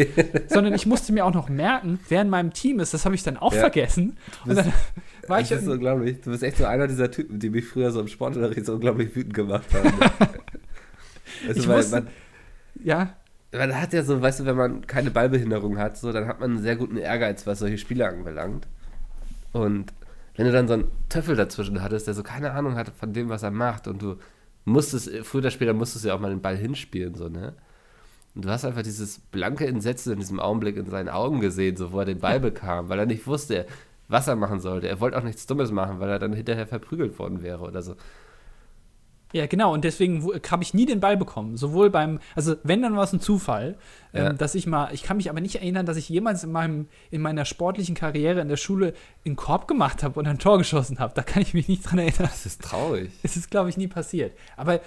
sondern ich musste mir auch noch merken, wer in meinem Team ist. Das habe ich dann auch Ja. vergessen. Und dann <laughs> war ich das ist unglaublich. Du bist echt so einer dieser Typen, die mich früher so im Sportunterricht so unglaublich wütend gemacht haben. <laughs> Also, Ich weil wusste- man, ja, man hat ja so, weißt du, wenn man keine Ballbehinderung hat, so, dann hat man einen sehr guten Ehrgeiz, was solche Spiele anbelangt. Und wenn du dann so einen Töffel dazwischen hattest, der so keine Ahnung hatte von dem, was er macht, und du musstest, früher oder später musstest du ja auch mal den Ball hinspielen, so, ne? Und du hast einfach dieses blanke Entsetzen in diesem Augenblick in seinen Augen gesehen, so wo er den Ball <laughs> bekam, weil er nicht wusste, was er machen sollte. Er wollte auch nichts Dummes machen, weil er dann hinterher verprügelt worden wäre oder so. Ja, genau, und deswegen habe ich nie den Ball bekommen. Sowohl beim, also wenn, dann war es ein Zufall, Ja. ähm, dass ich mal, ich kann mich aber nicht erinnern, dass ich jemals in meinem, in meiner sportlichen Karriere in der Schule einen Korb gemacht habe und ein Tor geschossen habe. Da kann ich mich nicht dran erinnern. Das ist traurig. <laughs> Es ist, glaube ich, nie passiert. Aber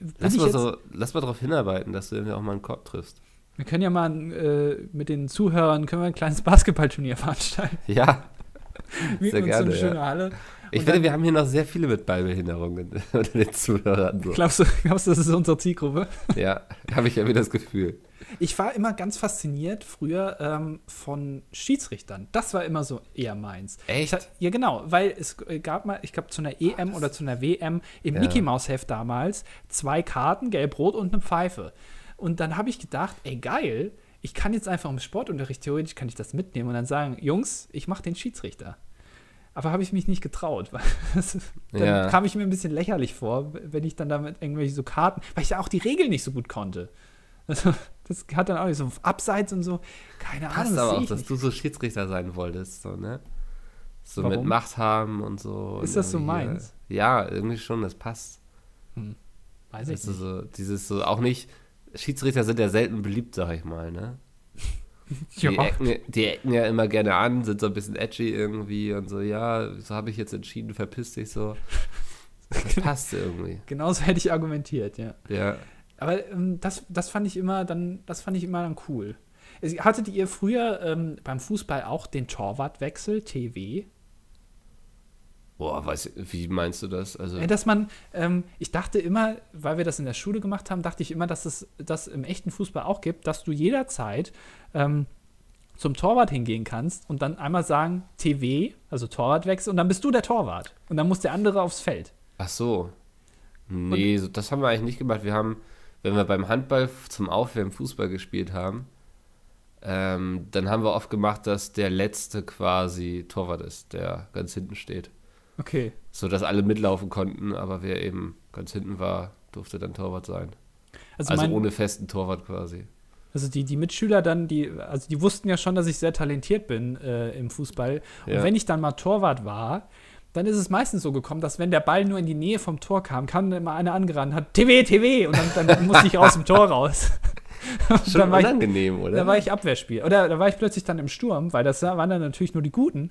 wenn Lass mal, so, lass mal darauf hinarbeiten, dass du irgendwie auch mal einen Korb triffst. wir können ja mal äh, mit den Zuhörern können wir ein kleines Basketballturnier <laughs> veranstalten. Ja, <laughs> Mieten Sehr uns gerne, so eine ja. schöne Halle. ich finde, wir haben hier noch sehr viele mit Ballbehinderungen <laughs> unter den Zuhörern. So. Glaubst du, glaubst du, das ist unsere Zielgruppe? <laughs> Ja, habe ich ja wieder das Gefühl. Ich war immer ganz fasziniert früher ähm, von Schiedsrichtern. Das war immer so eher meins. Echt? Ja, genau, weil es gab mal, ich glaube, zu einer EM oder zu einer WM im Ja. Mickey Mouse Heft damals zwei Karten, gelb-rot und eine Pfeife. Und dann habe ich gedacht, ey, geil, ich kann jetzt einfach im Sportunterricht, theoretisch kann ich das mitnehmen und dann sagen, Jungs, ich mache den Schiedsrichter. Aber habe ich mich nicht getraut, <laughs> weil dann Ja. kam ich mir ein bisschen lächerlich vor, wenn ich dann damit irgendwelche so Karten, weil ich ja auch die Regeln nicht so gut konnte. Also, das hat dann auch nicht so Abseits und so, keine Ahnung, Passt das aber auch, dass nicht. du so Schiedsrichter sein wolltest, so, ne? So Warum? mit Macht haben und so. Ist und das so irgendwie, meins? äh, Ja, irgendwie schon, das passt. Weiß ich Also nicht. so, dieses so, auch nicht, Schiedsrichter sind ja selten beliebt, sag ich mal, ne? <laughs> Die, Ja. ecken, die ecken ja immer gerne an, sind so ein bisschen edgy irgendwie und so, ja, so habe ich jetzt entschieden, verpiss dich so. Das <laughs> passt irgendwie. Genauso hätte ich argumentiert, ja. Ja. Aber ähm, das, das fand ich immer dann, das fand ich immer dann cool. Hattet ihr früher ähm, beim Fußball auch den Torwartwechsel, TW? Boah, weiß, wie meinst du das? Also, dass man, ähm, ich dachte immer, weil wir das in der Schule gemacht haben, dachte ich immer, dass es das im echten Fußball auch gibt, dass du jederzeit ähm, zum Torwart hingehen kannst und dann einmal sagen, TW, also Torwartwechsel, und dann bist du der Torwart. Und dann muss der andere aufs Feld. ach so. Nee, so, das haben wir eigentlich nicht gemacht. Wir haben, wenn wir beim Handball zum Aufwärmen Fußball gespielt haben, ähm, dann haben wir oft gemacht, dass der Letzte quasi Torwart ist, der ganz hinten steht. Okay. So dass alle mitlaufen konnten, aber wer eben ganz hinten war, durfte dann Torwart sein. Also, Also, mein, ohne festen Torwart quasi. also die, die Mitschüler dann, die, also die wussten ja schon, dass ich sehr talentiert bin äh, im Fußball. Und Ja. wenn ich dann mal Torwart war, dann ist es meistens so gekommen, dass wenn der Ball nur in die Nähe vom Tor kam, kam dann immer einer angerannt, hat TV, TV und dann, dann <laughs> musste ich aus dem Tor raus. Schon dann war ich, unangenehm, oder? Da war ich Abwehrspiel. Oder da war ich plötzlich dann im Sturm, weil das waren dann natürlich nur die Guten.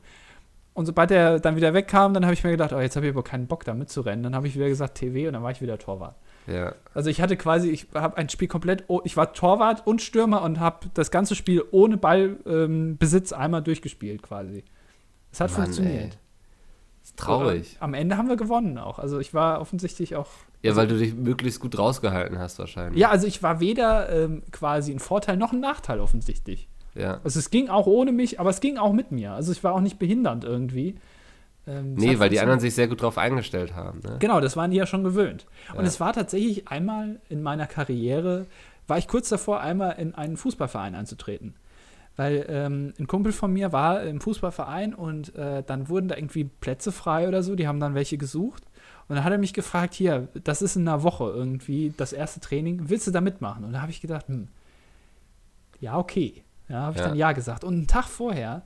Und sobald er dann wieder wegkam, dann habe ich mir gedacht, oh, jetzt habe ich aber keinen Bock da mitzurennen. Dann habe ich wieder gesagt TV und dann war ich wieder Torwart. ja. Also ich hatte quasi, ich habe ein Spiel komplett, ich war Torwart und Stürmer und habe das ganze Spiel ohne Ballbesitz ähm, einmal durchgespielt quasi. Es hat Mann, funktioniert. ey. Ist traurig. Aber am Ende haben wir gewonnen auch. Also ich war offensichtlich auch. Ja, weil du dich möglichst gut rausgehalten hast wahrscheinlich. Ja, also ich war weder ähm, quasi ein Vorteil noch ein Nachteil offensichtlich. Ja. Also es ging auch ohne mich, aber es ging auch mit mir. Also ich war auch nicht behindernd irgendwie. Ähm, Nee, weil die anderen funktioniert. sich sehr gut drauf eingestellt haben. Ne? Genau, das waren die ja schon gewöhnt. Und Ja. es war tatsächlich einmal in meiner Karriere, war ich kurz davor, einmal in einen Fußballverein einzutreten. Weil ähm, ein Kumpel von mir war im Fußballverein und äh, dann wurden da irgendwie Plätze frei oder so, die haben dann welche gesucht. Und dann hat er mich gefragt, hier, das ist in einer Woche irgendwie das erste Training, willst du da mitmachen? Und da habe ich gedacht, hm, ja, okay. Ja, habe ich Ja. dann ja gesagt. Und einen Tag vorher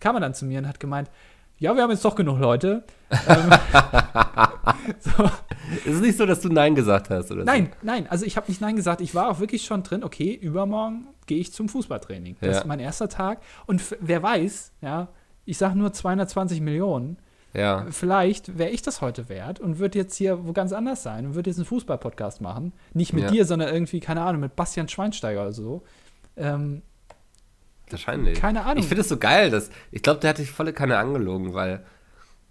kam er dann zu mir und hat gemeint, ja, wir haben jetzt doch genug Leute. ähm, <laughs> so, Ist es nicht so, dass du Nein gesagt hast, oder? Nein, nein, also ich habe nicht Nein gesagt. Ich war auch wirklich schon drin, okay, übermorgen gehe ich zum Fußballtraining. Das Ja. ist mein erster Tag. Und wer weiß, ja, ich sage nur 220 Millionen. So? Ja. Vielleicht wäre ich das heute wert und würde jetzt hier wo ganz anders sein und würde jetzt einen Fußball-Podcast machen. Nicht mit Ja. dir, sondern irgendwie, keine Ahnung, mit Bastian Schweinsteiger oder so. Ähm, Wahrscheinlich. keine Ahnung. Ich finde es so geil, dass ich glaube, der hat dich volle Kanne angelogen, weil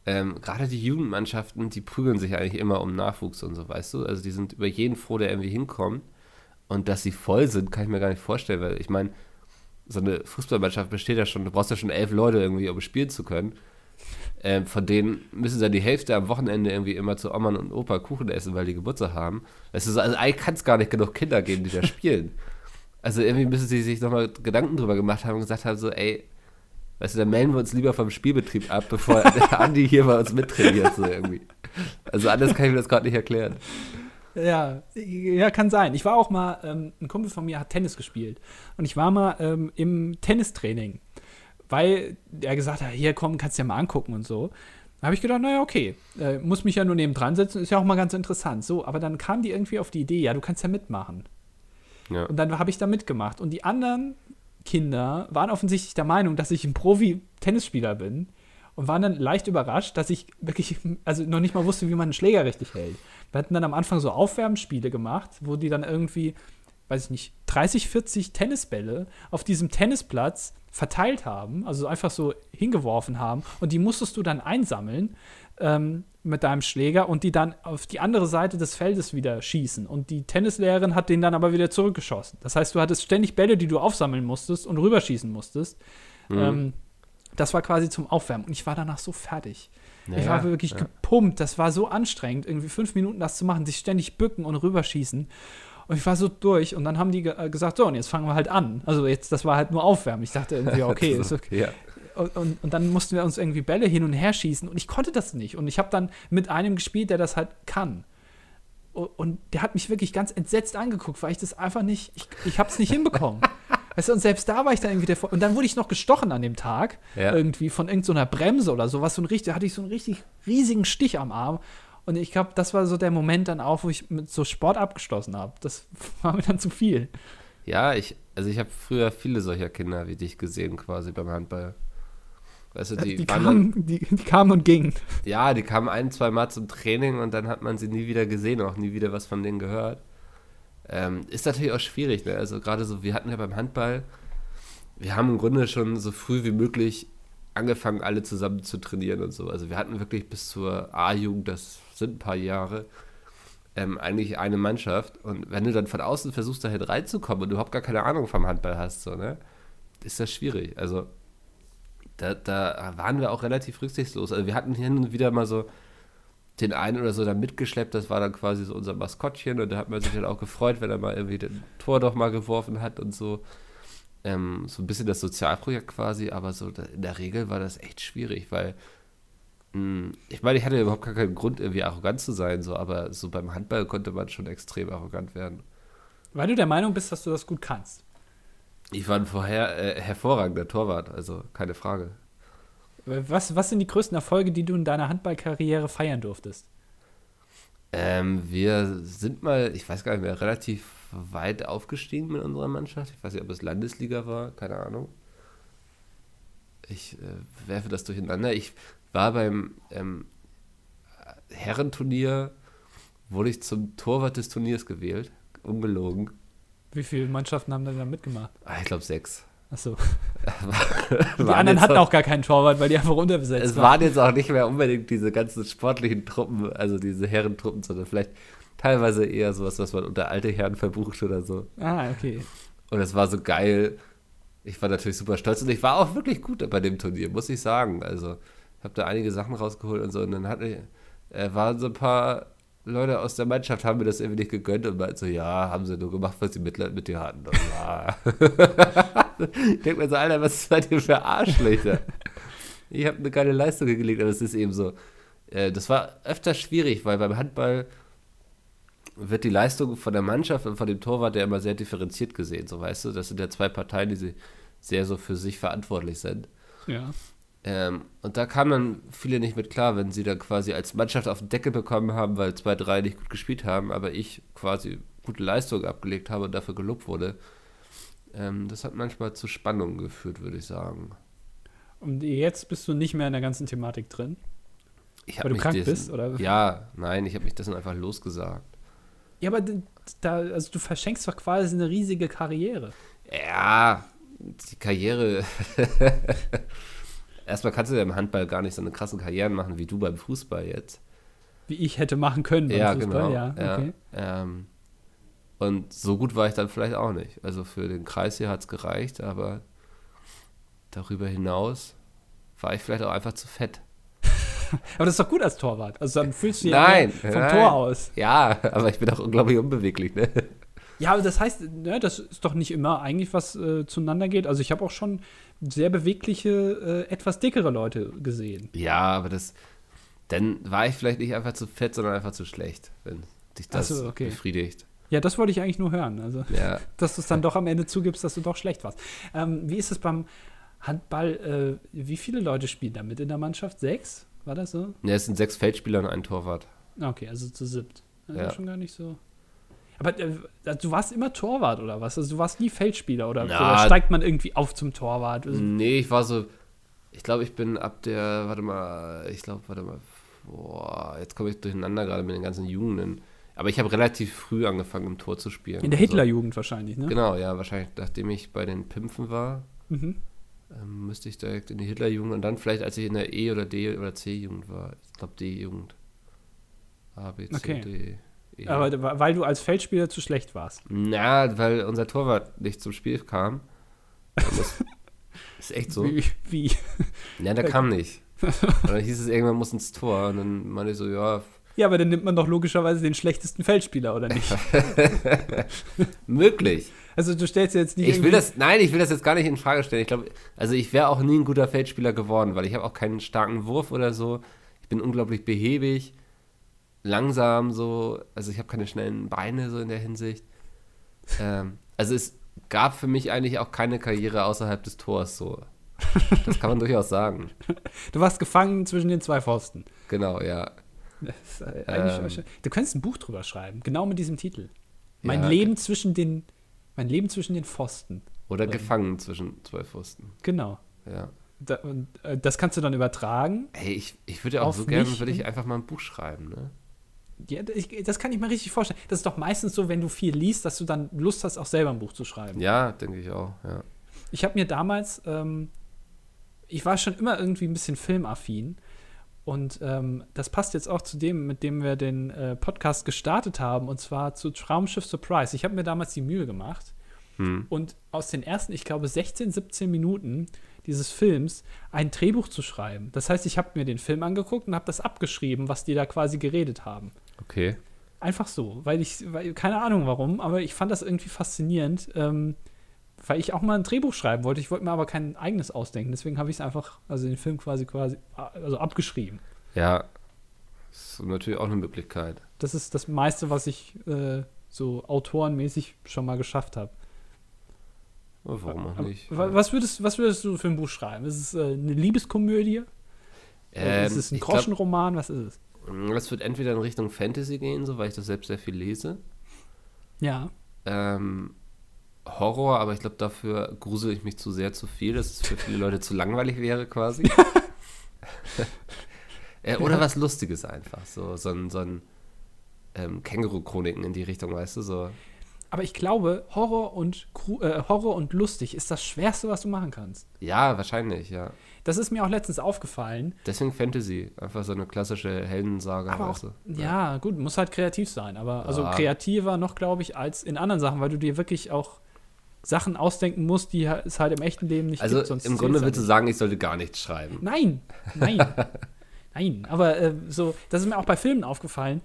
ähm, gerade die Jugendmannschaften, die prügeln sich eigentlich immer um Nachwuchs und so, weißt du? Also die sind über jeden froh, der irgendwie hinkommt. Und dass sie voll sind, kann ich mir gar nicht vorstellen, weil ich meine, so eine Fußballmannschaft besteht ja schon, du brauchst ja schon elf Leute irgendwie, um spielen zu können. Ähm, von denen müssen dann die Hälfte am Wochenende irgendwie immer zu Oman und Opa Kuchen essen, weil die Geburtstag haben. Du, so, also eigentlich kann es gar nicht genug Kinder geben, die da spielen. <laughs> Also irgendwie müssen sie sich nochmal Gedanken drüber gemacht haben und gesagt haben, so, ey, weißt du, dann melden wir uns lieber vom Spielbetrieb ab, bevor <laughs> der Andi hier bei uns mittrainiert, so irgendwie. Also anders kann ich mir das gerade nicht erklären. Ja, ja, kann sein. Ich war auch mal, ähm, ein Kumpel von mir hat Tennis gespielt. Und ich war mal ähm, im Tennistraining, weil er gesagt hat, hier komm, kannst du dir mal angucken und so. Da habe ich gedacht, naja, okay, äh, muss mich ja nur neben dran setzen, ist ja auch mal ganz interessant. So, aber dann kam die irgendwie auf die Idee, ja, du kannst ja mitmachen. Ja. Und dann habe ich da mitgemacht. Und die anderen Kinder waren offensichtlich der Meinung, dass ich ein Profi-Tennisspieler bin und waren dann leicht überrascht, dass ich wirklich, also noch nicht mal wusste, wie man einen Schläger richtig hält. Wir hatten dann am Anfang so Aufwärmspiele gemacht, wo die dann irgendwie, weiß ich nicht, 30, 40 Tennisbälle auf diesem Tennisplatz verteilt haben, also einfach so hingeworfen haben und die musstest du dann einsammeln ähm, mit deinem Schläger und die dann auf die andere Seite des Feldes wieder schießen. Und die Tennislehrerin hat den dann aber wieder zurückgeschossen. Das heißt, du hattest ständig Bälle, die du aufsammeln musstest und rüberschießen musstest. Mhm. Ähm, das war quasi zum Aufwärmen. Und ich war danach so fertig. ich Naja, war wirklich ja. gepumpt. Das war so anstrengend, irgendwie fünf Minuten das zu machen, sich ständig bücken und rüberschießen. Und ich war so durch. Und dann haben die äh, gesagt, so, und jetzt fangen wir halt an. Also jetzt, das war halt nur Aufwärmen. Ich dachte irgendwie, <laughs> okay, ist so, okay. Ja. Und, und, dann mussten wir uns irgendwie Bälle hin und her schießen und ich konnte das nicht. Und ich habe dann mit einem gespielt, der das halt kann. Und, der hat mich wirklich ganz entsetzt angeguckt, weil ich das einfach nicht, ich, ich habe es nicht hinbekommen. <laughs> Weißt du, und selbst da war ich dann irgendwie der Vor Und dann wurde ich noch gestochen an dem Tag, Ja. irgendwie von irgendeiner Bremse oder sowas. So ein richtig, da hatte ich so einen richtig riesigen Stich am Arm. Und ich glaube, das war so der Moment dann auch, wo ich mit so Sport abgeschlossen habe. Das <laughs> war mir dann zu viel. Ja, ich, also ich habe früher viele solcher Kinder wie dich gesehen, quasi beim Handball. Weißt du, die, Die, dann, kamen, die, die kamen und gingen. ja, die kamen ein, zwei Mal zum Training und dann hat man sie nie wieder gesehen, auch nie wieder was von denen gehört. Ähm, ist natürlich auch schwierig, ne? Also gerade so, wir hatten ja beim Handball, wir haben im Grunde schon so früh wie möglich angefangen, alle zusammen zu trainieren und so. Also wir hatten wirklich bis zur A-Jugend, das sind ein paar Jahre, ähm, eigentlich eine Mannschaft. Und wenn du dann von außen versuchst, da halt reinzukommen und du überhaupt gar keine Ahnung vom Handball hast, so, ne, ist das schwierig. Also da, da waren wir auch relativ rücksichtslos. Also wir hatten hin und wieder mal so den einen oder so da mitgeschleppt, das war dann quasi so unser Maskottchen und da hat man sich dann auch gefreut, wenn er mal irgendwie den Tor doch mal geworfen hat und so. Ähm, so ein bisschen das Sozialprojekt quasi, aber so da, in der Regel war das echt schwierig, weil Hm, Ich meine, ich hatte überhaupt gar keinen Grund, irgendwie arrogant zu sein, so, aber so beim Handball konnte man schon extrem arrogant werden. Weil du der Meinung bist, dass du das gut kannst. Ich war ein vorher äh, hervorragender Torwart, also keine Frage. Was, was sind die größten Erfolge, die du in deiner Handballkarriere feiern durftest? Ähm, wir sind mal, ich weiß gar nicht mehr, relativ weit aufgestiegen mit unserer Mannschaft. Ich weiß nicht, ob es Landesliga war, keine Ahnung. Ich äh, werfe das durcheinander. Ich war beim ähm, Herrenturnier, wurde ich zum Torwart des Turniers gewählt. Ungelogen. Wie viele Mannschaften haben denn da mitgemacht? Ah, ich glaube sechs. Achso. <laughs> Die anderen hatten auch gar keinen Torwart, weil die einfach unterbesetzt Es waren. waren jetzt auch nicht mehr unbedingt diese ganzen sportlichen Truppen, also diese Herrentruppen, sondern vielleicht teilweise eher sowas, was man unter alte Herren verbucht oder so. Ah, okay. Und es war so geil. Ich war natürlich super stolz und ich war auch wirklich gut bei dem Turnier, muss ich sagen. Also, ich habe da einige Sachen rausgeholt und so. Und dann hatte ich, äh, waren so ein paar Leute aus der Mannschaft, haben mir das irgendwie nicht gegönnt und meinten so, ja, haben sie nur gemacht, was sie Mitleid mit dir hatten. Und, ja. <laughs> ich denke mir so, Alter, was seid ihr für Arschlöcher? Ich habe eine geile Leistung hingelegt, aber es ist eben so. Äh, das war öfter schwierig, weil beim Handball wird die Leistung von der Mannschaft und von dem Torwart ja immer sehr differenziert gesehen, so weißt du. Das sind ja zwei Parteien, die sehr so für sich verantwortlich sind. Ja. Ähm, und da kamen viele nicht mit klar, wenn sie dann quasi als Mannschaft auf den Deckel bekommen haben, weil zwei, drei nicht gut gespielt haben, aber ich quasi gute Leistung abgelegt habe und dafür gelobt wurde. Ähm, das hat manchmal zu Spannungen geführt, würde ich sagen. Und jetzt bist du nicht mehr in der ganzen Thematik drin. Ich Weil du krank dessen- bist, oder? Ja, nein, ich habe mich dessen einfach losgesagt. Ja, aber da, also du verschenkst doch quasi eine riesige Karriere. Ja, die Karriere. <laughs> Erstmal kannst du ja im Handball gar nicht so eine krasse Karriere machen wie du beim Fußball jetzt. Wie ich hätte machen können beim ja, Fußball, genau. ja. Okay. Ähm, und so gut war ich dann vielleicht auch nicht. Also für den Kreis hier hat es gereicht, aber darüber hinaus war ich vielleicht auch einfach zu fett. <laughs> Aber das ist doch gut als Torwart. Also dann fühlst du ja Nein, mehr vom nein. Tor aus. Ja, aber ich bin auch unglaublich unbeweglich, ne? Ja, aber das heißt, ne, das ist doch nicht immer eigentlich, was äh, zueinander geht. Also ich habe auch schon sehr bewegliche, äh, etwas dickere Leute gesehen. Ja, aber das. Dann war ich vielleicht nicht einfach zu fett, sondern einfach zu schlecht, wenn dich das so, okay. befriedigt. Ja, das wollte ich eigentlich nur hören. Also, Ja. <laughs> dass du es dann doch am Ende zugibst, dass du doch schlecht warst. Ähm, wie ist es beim Handball? Äh, wie viele Leute spielen da mit in der Mannschaft? Sechs? War das so? Ja, es sind sechs Feldspieler und ein Torwart. Okay, also zu siebt. Das Ja. schon gar nicht so. Aber äh, du warst immer Torwart oder was? Also du warst nie Feldspieler oder, Na, oder steigt man irgendwie auf zum Torwart? Also, Nee, ich war so. Ich glaube, ich bin ab der. Warte mal. Ich glaube, warte mal. Boah, jetzt komme ich durcheinander gerade mit den ganzen Jugenden. Aber ich habe relativ früh angefangen, im Tor zu spielen. in der Also- Hitlerjugend wahrscheinlich, ne? Genau, ja, wahrscheinlich, nachdem ich bei den Pimpfen war, Mhm. ähm, müsste ich direkt in die Hitlerjugend und dann vielleicht, als ich in der E- oder D- oder C-Jugend war. Ich glaube, D-Jugend. A, B, C, Okay. D, E. Aber weil du als Feldspieler zu schlecht warst. Na, weil unser Torwart nicht zum Spiel kam. Das ist <laughs> echt so. Wie, wie? Ja, der kam nicht. Und dann hieß es, irgendwann muss ins Tor. Und dann meinte ich so, ja, Ja, aber dann nimmt man doch logischerweise den schlechtesten Feldspieler, oder nicht? <laughs> möglich. Also du stellst jetzt nicht Ich will das, nein, ich will das jetzt gar nicht in Frage stellen. Ich glaube, also ich wäre auch nie ein guter Feldspieler geworden, weil ich habe auch keinen starken Wurf oder so. Ich bin unglaublich behäbig, langsam so. Also ich habe keine schnellen Beine so in der Hinsicht. Ähm, also es gab für mich eigentlich auch keine Karriere außerhalb des Tors so. Das kann man durchaus sagen. Du warst gefangen zwischen den zwei Pfosten. Genau, ja. Äh, Ähm. du könntest ein Buch drüber schreiben, genau mit diesem Titel. Mein Ja, Leben zwischen den mein Leben zwischen den Pfosten. Oder Ähm. gefangen zwischen zwei Pfosten. Genau. Ja. Da, äh, das kannst du dann übertragen. Hey, ich, ich würde ja auch so gerne, würde ich einfach mal ein Buch schreiben, ne? Ja, ich, das kann ich mir richtig vorstellen. Das ist doch meistens so, wenn du viel liest, dass du dann Lust hast, auch selber ein Buch zu schreiben. Ja, denke ich auch, ja. Ich habe mir damals, ähm, ich war schon immer irgendwie ein bisschen filmaffin. Und ähm, das passt jetzt auch zu dem, mit dem wir den äh, Podcast gestartet haben, und zwar zu Traumschiff Surprise. Ich habe mir damals die Mühe gemacht Hm. und aus den ersten, ich glaube, 16, 17 Minuten dieses Films ein Drehbuch zu schreiben. Das heißt, ich habe mir den Film angeguckt und habe das abgeschrieben, was die da quasi geredet haben. Okay. Einfach so, weil ich, weil, keine Ahnung warum, aber ich fand das irgendwie faszinierend, ähm, weil ich auch mal ein Drehbuch schreiben wollte. Ich wollte mir aber kein eigenes ausdenken, deswegen habe ich es einfach, also den Film quasi quasi, also abgeschrieben. Ja. Das ist natürlich auch eine Möglichkeit. Das ist das meiste, was ich äh, so autorenmäßig schon mal geschafft habe. Warum auch nicht? Was würdest, was würdest du für ein Buch schreiben? Ist es äh, eine Liebeskomödie? Ähm, ist es ein Groschenroman? Was ist es? Es wird entweder in Richtung Fantasy gehen, so weil ich das selbst sehr viel lese. Ja. Ähm, Horror, aber ich glaube, dafür grusel ich mich zu sehr zu viel, dass es für viele Leute zu langweilig wäre, quasi. <laughs> <laughs> äh, oder ja. was Lustiges einfach. So, so ein, so ein ähm, Känguru-Chroniken in die Richtung, weißt du, so. Aber ich glaube, Horror und, äh, Horror und lustig ist das Schwerste, was du machen kannst. Ja, wahrscheinlich, ja. Das ist mir auch letztens aufgefallen. Deswegen Fantasy, einfach so eine klassische Heldensage. Aber auch, ja, gut, muss halt kreativ sein. Aber also ja. kreativer noch, glaube ich, als in anderen Sachen, weil du dir wirklich auch Sachen ausdenken musst, die es halt im echten Leben nicht also gibt. Also im Grunde würdest du sagen, ich sollte gar nichts schreiben. Nein, nein, <laughs> nein. Aber äh, so, das ist mir auch bei Filmen aufgefallen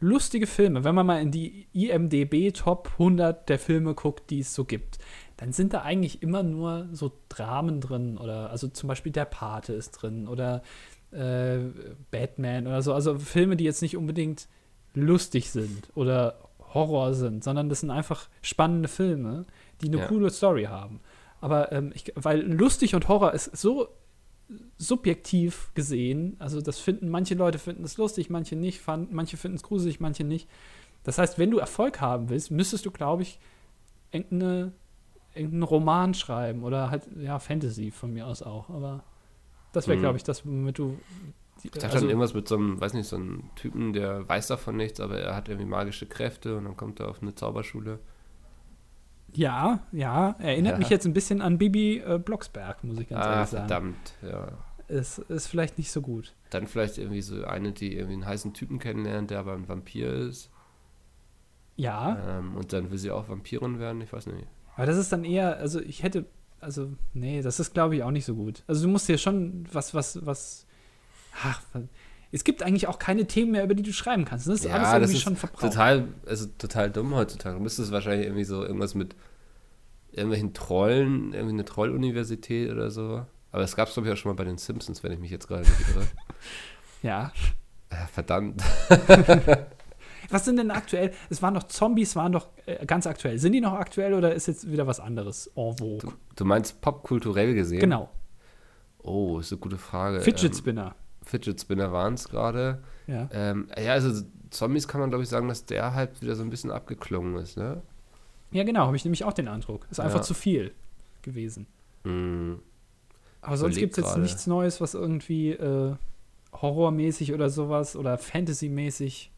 lustige Filme, wenn man mal in die IMDB Top 100 der Filme guckt, die es so gibt, dann sind da eigentlich immer nur so Dramen drin oder also zum Beispiel Der Pate ist drin oder äh, Batman oder so. Also Filme, die jetzt nicht unbedingt lustig sind oder Horror sind, sondern das sind einfach spannende Filme, die eine ja. coole Story haben. Aber ähm, ich, weil lustig und Horror ist so subjektiv gesehen, also das finden, manche Leute finden es lustig, manche nicht, fand, manche finden es gruselig, manche nicht. Das heißt, wenn du Erfolg haben willst, müsstest du, glaube ich, irgendeine, irgendeinen Roman schreiben oder halt, ja, Fantasy von mir aus auch. Aber das wäre, mhm. glaube ich, das, womit du. Die, ich dachte also, irgendwas mit so einem, weiß nicht, so einem Typen, der weiß davon nichts, aber er hat irgendwie magische Kräfte und dann kommt er auf eine Zauberschule. Ja, ja, erinnert ja. mich jetzt ein bisschen an Bibi äh, Blocksberg, muss ich ganz ah, ehrlich sagen. verdammt, ja. Ist, ist vielleicht nicht so gut. Dann vielleicht irgendwie so eine, die irgendwie einen heißen Typen kennenlernt, der aber ein Vampir ist. Ja. Ähm, und dann will sie auch Vampirin werden, ich weiß nicht. Aber das ist dann eher, also ich hätte, also, nee, das ist glaube ich auch nicht so gut. Also du musst dir schon was, was, was, ach, es gibt eigentlich auch keine Themen mehr, über die du schreiben kannst. Das ist ja, alles irgendwie ist schon verbraucht. Total, also total dumm heutzutage. Du müsstest wahrscheinlich irgendwie so irgendwas mit irgendwelchen Trollen, irgendwie eine Trolluniversität oder so. Aber das gab es, glaube ich, auch schon mal bei den Simpsons, wenn ich mich jetzt gerade nicht irre. <laughs> ja. Äh, verdammt. <laughs> was sind denn aktuell? Es waren doch Zombies, waren doch äh, ganz aktuell. Sind die noch aktuell oder ist jetzt wieder was anderes en vogue? Du, du meinst popkulturell gesehen? Genau. Oh, ist eine gute Frage. Fidget ähm, Spinner. Fidget Spinner waren es gerade. Ja. Ähm, ja, also Zombies kann man, glaube ich, sagen, dass der halt wieder so ein bisschen abgeklungen ist, ne? Ja, genau, habe ich nämlich auch den Eindruck. Ist einfach ja. zu viel gewesen. Mm. Aber sonst gibt es jetzt nichts Neues, was irgendwie äh, horrormäßig oder sowas oder Fantasy-mäßig.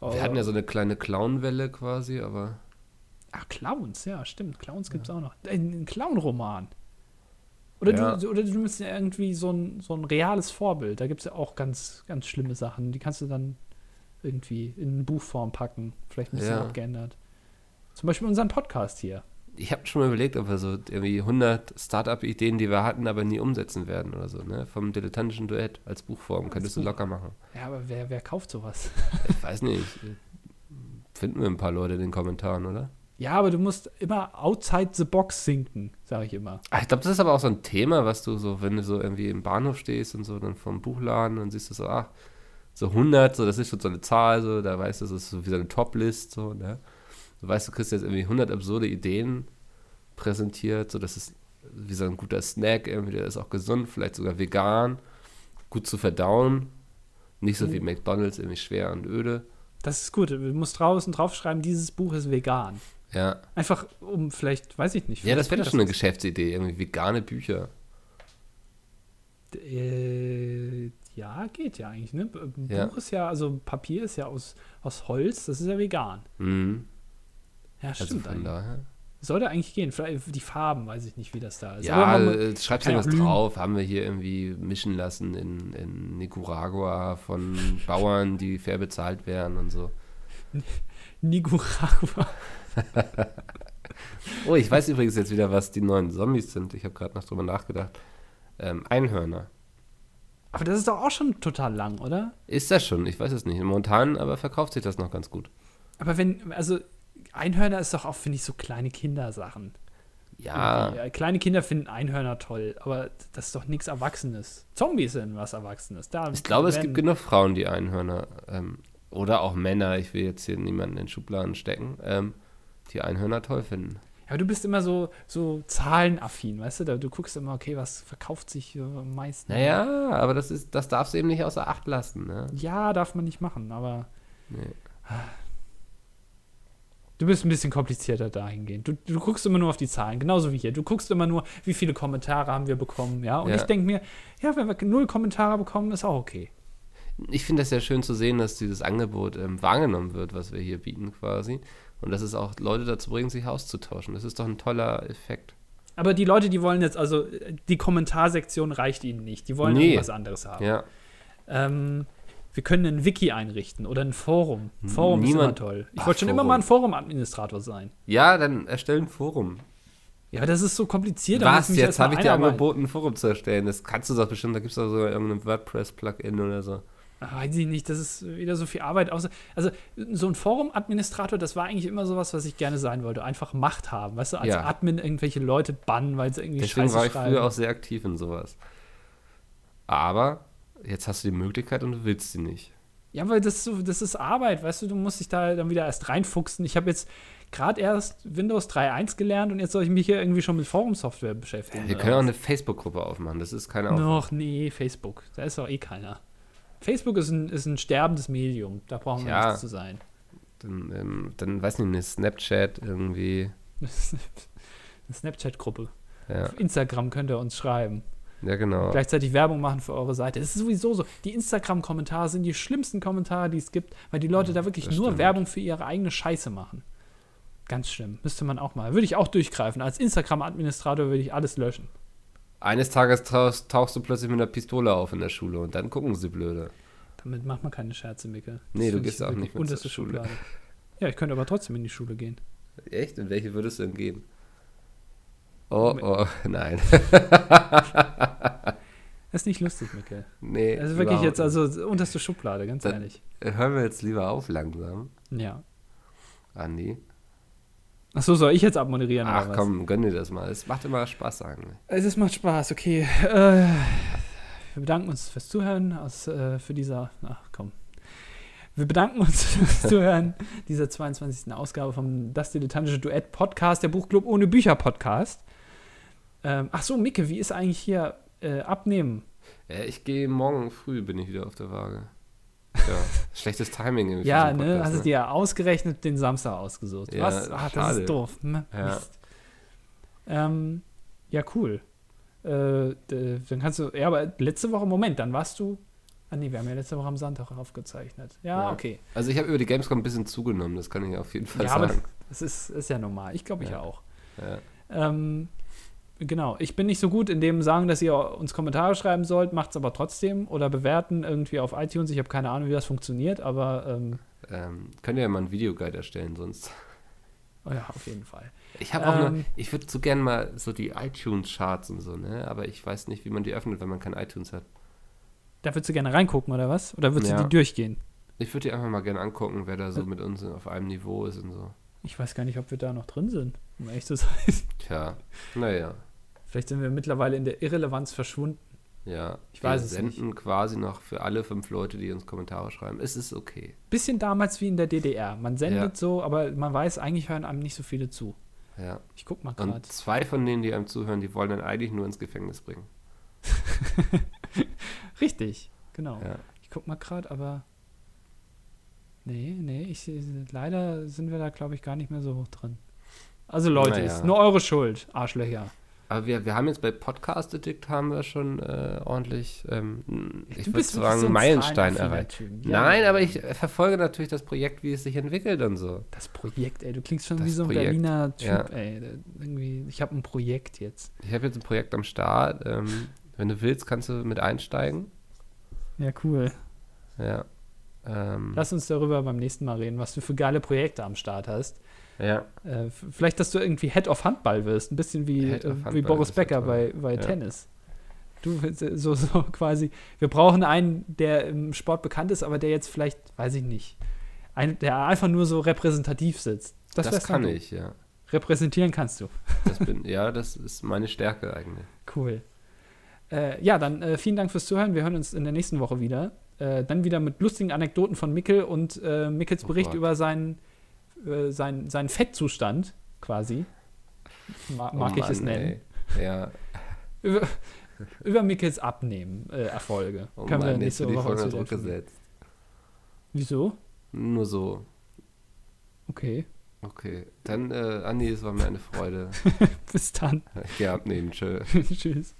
Oh. Wir hatten ja so eine kleine Clown-Welle quasi, aber. Ach, Clowns, ja, stimmt. Clowns gibt es auch noch. Ein Clown-Roman. Oder, ja. du, oder du nimmst ja irgendwie so ein, so ein reales Vorbild. Da gibt es ja auch ganz, ganz schlimme Sachen. Die kannst du dann irgendwie in Buchform packen. Vielleicht ein bisschen ja. abgeändert. Zum Beispiel unseren Podcast hier. Ich habe schon mal überlegt, ob wir so irgendwie 100 Startup-Ideen, die wir hatten, aber nie umsetzen werden oder so, ne? Vom dilettantischen Duett als Buchform. Als Könntest Buch. du locker machen. Ja, aber wer, wer kauft sowas? ich weiß nicht. <laughs> Finden wir ein paar Leute in den Kommentaren, oder? Ja, aber du musst immer outside the box sinken, sage ich immer. Ah, ich glaube, das ist aber auch so ein Thema, was du so, wenn du so irgendwie im Bahnhof stehst und so dann vom Buchladen und siehst du so, ach, so 100, so, das ist schon so eine Zahl, so, da weißt du, das ist so wie so eine Top-List, so, ne? Du weißt, du kriegst jetzt irgendwie 100 absurde Ideen präsentiert, so, das ist wie so ein guter Snack, irgendwie, der ist auch gesund, vielleicht sogar vegan, gut zu verdauen, nicht so mhm. wie McDonalds, irgendwie schwer und öde. Das ist gut. Du musst draußen draufschreiben, dieses Buch ist vegan. Ja. Einfach um vielleicht, weiß ich nicht. Ja, das wäre doch schon eine Geschäftsidee, irgendwie vegane Bücher. Äh, ja, geht ja eigentlich, ne? Buch ja. ist ja, also Papier ist ja aus, aus Holz, das ist ja vegan. Mhm. Ja, also stimmt also von daher. Sollte eigentlich gehen. Vielleicht die Farben, weiß ich nicht, wie das da ist. Ja, äh, schreibst du was drauf. Haben wir hier irgendwie mischen lassen in, in Nicaragua von <laughs> Bauern, die fair bezahlt werden und so. Nicaragua. <laughs> oh, ich weiß übrigens jetzt wieder, was die neuen Zombies sind. Ich habe gerade noch drüber nachgedacht. Ähm, Einhörner. Aber das ist doch auch schon total lang, oder? Ist das schon? Ich weiß es nicht. Momentan aber verkauft sich das noch ganz gut. Aber wenn, also Einhörner ist doch auch, finde ich, so kleine Kindersachen. Ja. Äh, Kleine Kinder finden Einhörner toll, aber das ist doch nichts Erwachsenes. Zombies sind was Erwachsenes. Da Ich glaube, es gibt genug Frauen, die Einhörner ähm, oder auch Männer, ich will jetzt hier niemanden in Schubladen stecken, ähm, die Einhörner toll finden. Aber du bist immer so, so zahlenaffin, weißt du? Du guckst immer, okay, was verkauft sich am meisten. Naja, aber das ist, das darfst du eben nicht außer Acht lassen, ne? Ja, darf man nicht machen, aber Nee. du bist ein bisschen komplizierter dahingehend. Du, du guckst immer nur auf die Zahlen, genauso wie hier. Du guckst immer nur, wie viele Kommentare haben wir bekommen, ja? Und Ja. ich denke mir, ja, wenn wir null Kommentare bekommen, ist auch okay. Ich finde das ja schön zu sehen, dass dieses Angebot ähm, wahrgenommen wird, was wir hier bieten quasi. Und dass es auch Leute dazu bringt, sich auszutauschen. Das ist doch ein toller Effekt. Aber die Leute, die wollen jetzt, also die Kommentarsektion reicht ihnen nicht. Die wollen Nee. irgendwas anderes haben. Ja. Ähm, wir können ein Wiki einrichten oder ein Forum. Ein Forum ist immer Niemand- toll. Ich wollte schon immer Forum. mal ein Forum-Administrator sein. Ja, dann erstellen ein Forum. Ja, aber das ist so kompliziert. Was? Jetzt habe ich dir angeboten, ein Forum zu erstellen. Das kannst du doch bestimmt, da gibt es doch so irgendein WordPress-Plugin oder so. Ah, Weiß ich nicht, das ist wieder so viel Arbeit. Außer, also so ein Forum-Administrator, das war eigentlich immer sowas, was ich gerne sein wollte. Einfach Macht haben, weißt du, als Ja. Admin irgendwelche Leute bannen, weil sie irgendwie Deswegen Scheiße war ich schreiben. früher auch sehr aktiv in sowas. Aber jetzt hast du die Möglichkeit und du willst sie nicht. Ja, weil das, ist so, das ist Arbeit, weißt du, du musst dich da dann wieder erst reinfuchsen. Ich habe jetzt gerade erst Windows 3.1 gelernt und jetzt soll ich mich hier irgendwie schon mit Forum-Software beschäftigen. Wir oder können auch eine Facebook-Gruppe aufmachen. Das ist keine Aufwand. Noch, nee, Facebook. Da ist doch eh keiner. Facebook ist ein, ist ein sterbendes Medium. Da brauchen wir Ja. nichts zu sein. Dann, ähm, dann weiß nicht, eine Snapchat irgendwie. <laughs> Eine Snapchat-Gruppe. Ja, Auf Instagram könnt ihr uns schreiben. ja genau. Gleichzeitig Werbung machen für eure Seite. Es ist sowieso so. Die Instagram-Kommentare sind die schlimmsten Kommentare, die es gibt, weil die Leute da wirklich das nur stimmt. Werbung für ihre eigene Scheiße machen. Ganz schlimm. Müsste man auch mal. Würde ich auch durchgreifen. Als Instagram-Administrator würde ich alles löschen. Eines Tages tauchst, tauchst du plötzlich mit einer Pistole auf in der Schule und dann gucken sie blöde. Damit macht man keine Scherze, Micke. Das Nee, du gehst auch nicht mit zur Schule. Schublade. Ja, ich könnte aber trotzdem in die Schule gehen. Echt? In welche würdest du denn gehen? Oh, oh, <laughs> nein. Das <laughs> ist nicht lustig, Micke. nee. Also wirklich jetzt, also unterste Schublade, ganz Dann- ehrlich. Hören wir jetzt lieber auf langsam, Ja. Andi. Achso, soll ich jetzt abmoderieren Ach komm, gönn dir das mal. Es macht immer Spaß eigentlich. Es ist- macht Spaß, okay. Äh, wir bedanken uns fürs Zuhören, aus, äh, für dieser, ach komm. Wir bedanken uns <laughs> fürs Zuhören dieser 22. Ausgabe vom Das Dilettantische Duett Podcast, der Buchclub ohne Bücher Podcast. Ähm, ach so, Micke, wie ist eigentlich hier äh, abnehmen? Ja, ich gehe morgen früh, bin ich wieder auf der Waage. Ja, schlechtes Timing. irgendwie Ja, ne, Podcast, hast du dir ausgerechnet den Samstag ausgesucht. Ja, Was? Ach, das ist doof. Ja. Mist. Ähm, ja, cool. Äh, dann kannst du, ja, aber letzte Woche, Moment, dann warst du, ah nee, wir haben ja letzte Woche am Sonntag aufgezeichnet. Ja, Ja. okay. Also ich habe über die Gamescom ein bisschen zugenommen, das kann ich auf jeden Fall Ja, aber sagen. das ist, ist ja normal. Ich glaube, ich Ja. auch. Ja. Ähm, genau. Ich bin nicht so gut in dem sagen, dass ihr uns Kommentare schreiben sollt, macht es aber trotzdem oder bewerten irgendwie auf iTunes. Ich habe keine Ahnung, wie das funktioniert, aber ähm, Ähm, könnt ihr ja mal einen Videoguide erstellen sonst. oh ja, auf jeden Fall. Ich habe auch Ähm. noch, ich würde so gern mal so die iTunes-Charts und so, ne? Aber ich weiß nicht, wie man die öffnet, wenn man kein iTunes hat. Da würdest du gerne reingucken, oder was? Oder würdest Ja. du die durchgehen? Ich würde die einfach mal gerne angucken, wer da so mit uns auf einem Niveau ist und so. Ich weiß gar nicht, ob wir da noch drin sind, um ehrlich zu <laughs> sein. Tja, naja, Vielleicht sind wir mittlerweile in der Irrelevanz verschwunden. ja. Ich weiß wir es senden quasi noch für alle fünf Leute, die uns Kommentare schreiben. Es ist okay. Bisschen damals wie in der DDR. Man sendet Ja. so, aber man weiß, eigentlich hören einem nicht so viele zu. Ja. Ich guck mal gerade. Und zwei von denen, die einem zuhören, die wollen dann eigentlich nur ins Gefängnis bringen. <laughs> Richtig, genau. Ja. Ich guck mal gerade, aber. Nee, nee, ich, leider sind wir da, glaube ich, gar nicht mehr so hoch drin. Also Leute, Naja. ist nur eure Schuld, Arschlöcher. Aber wir, wir haben jetzt bei Podcast Addict haben wir schon äh, ordentlich, ähm, ich würde sagen, so ein Meilenstein erreicht. Ja. Nein, aber ich äh, verfolge natürlich das Projekt, wie es sich entwickelt und so. Das Projekt, ey, du klingst schon Das wie so ein Projekt, Berliner Typ, ja. ey. Irgendwie, ich habe ein Projekt jetzt. Ich habe jetzt ein Projekt am Start. Ähm, wenn du willst, kannst du mit einsteigen. Ja, cool. Ja. Ähm, Lass uns darüber beim nächsten Mal reden, was du für geile Projekte am Start hast. Ja. Äh, vielleicht, dass du irgendwie Head of Handball wirst, ein bisschen wie, äh, wie Boris das Becker bei, bei Ja. Tennis. Du willst, äh, so, <laughs> so quasi, wir brauchen einen, der im Sport bekannt ist, aber der jetzt vielleicht, weiß ich nicht, ein, der einfach nur so repräsentativ sitzt. Das, wär's kann ich, ja. repräsentieren kannst du. <laughs> Das bin, ja, das ist meine Stärke eigentlich. Cool. Äh, ja, dann äh, vielen Dank fürs Zuhören. Wir hören uns in der nächsten Woche wieder. Äh, dann wieder mit lustigen Anekdoten von Mickel und äh, Mickels Oh Bericht Gott. über seinen, äh, seinen, seinen Fettzustand quasi. Ma mag Oh ich es Mann, nennen. ey. Ja, Über, über Mickels Abnehmen äh, Erfolge. oh Können wir Mann, jetzt nächste Woche unter Druck gesetzt. Wieso? Nur so. Okay. Okay, dann, äh, Andi, es war mir eine Freude. <laughs> Bis dann. Geh abnehmen, tschö. <laughs> Tschüss.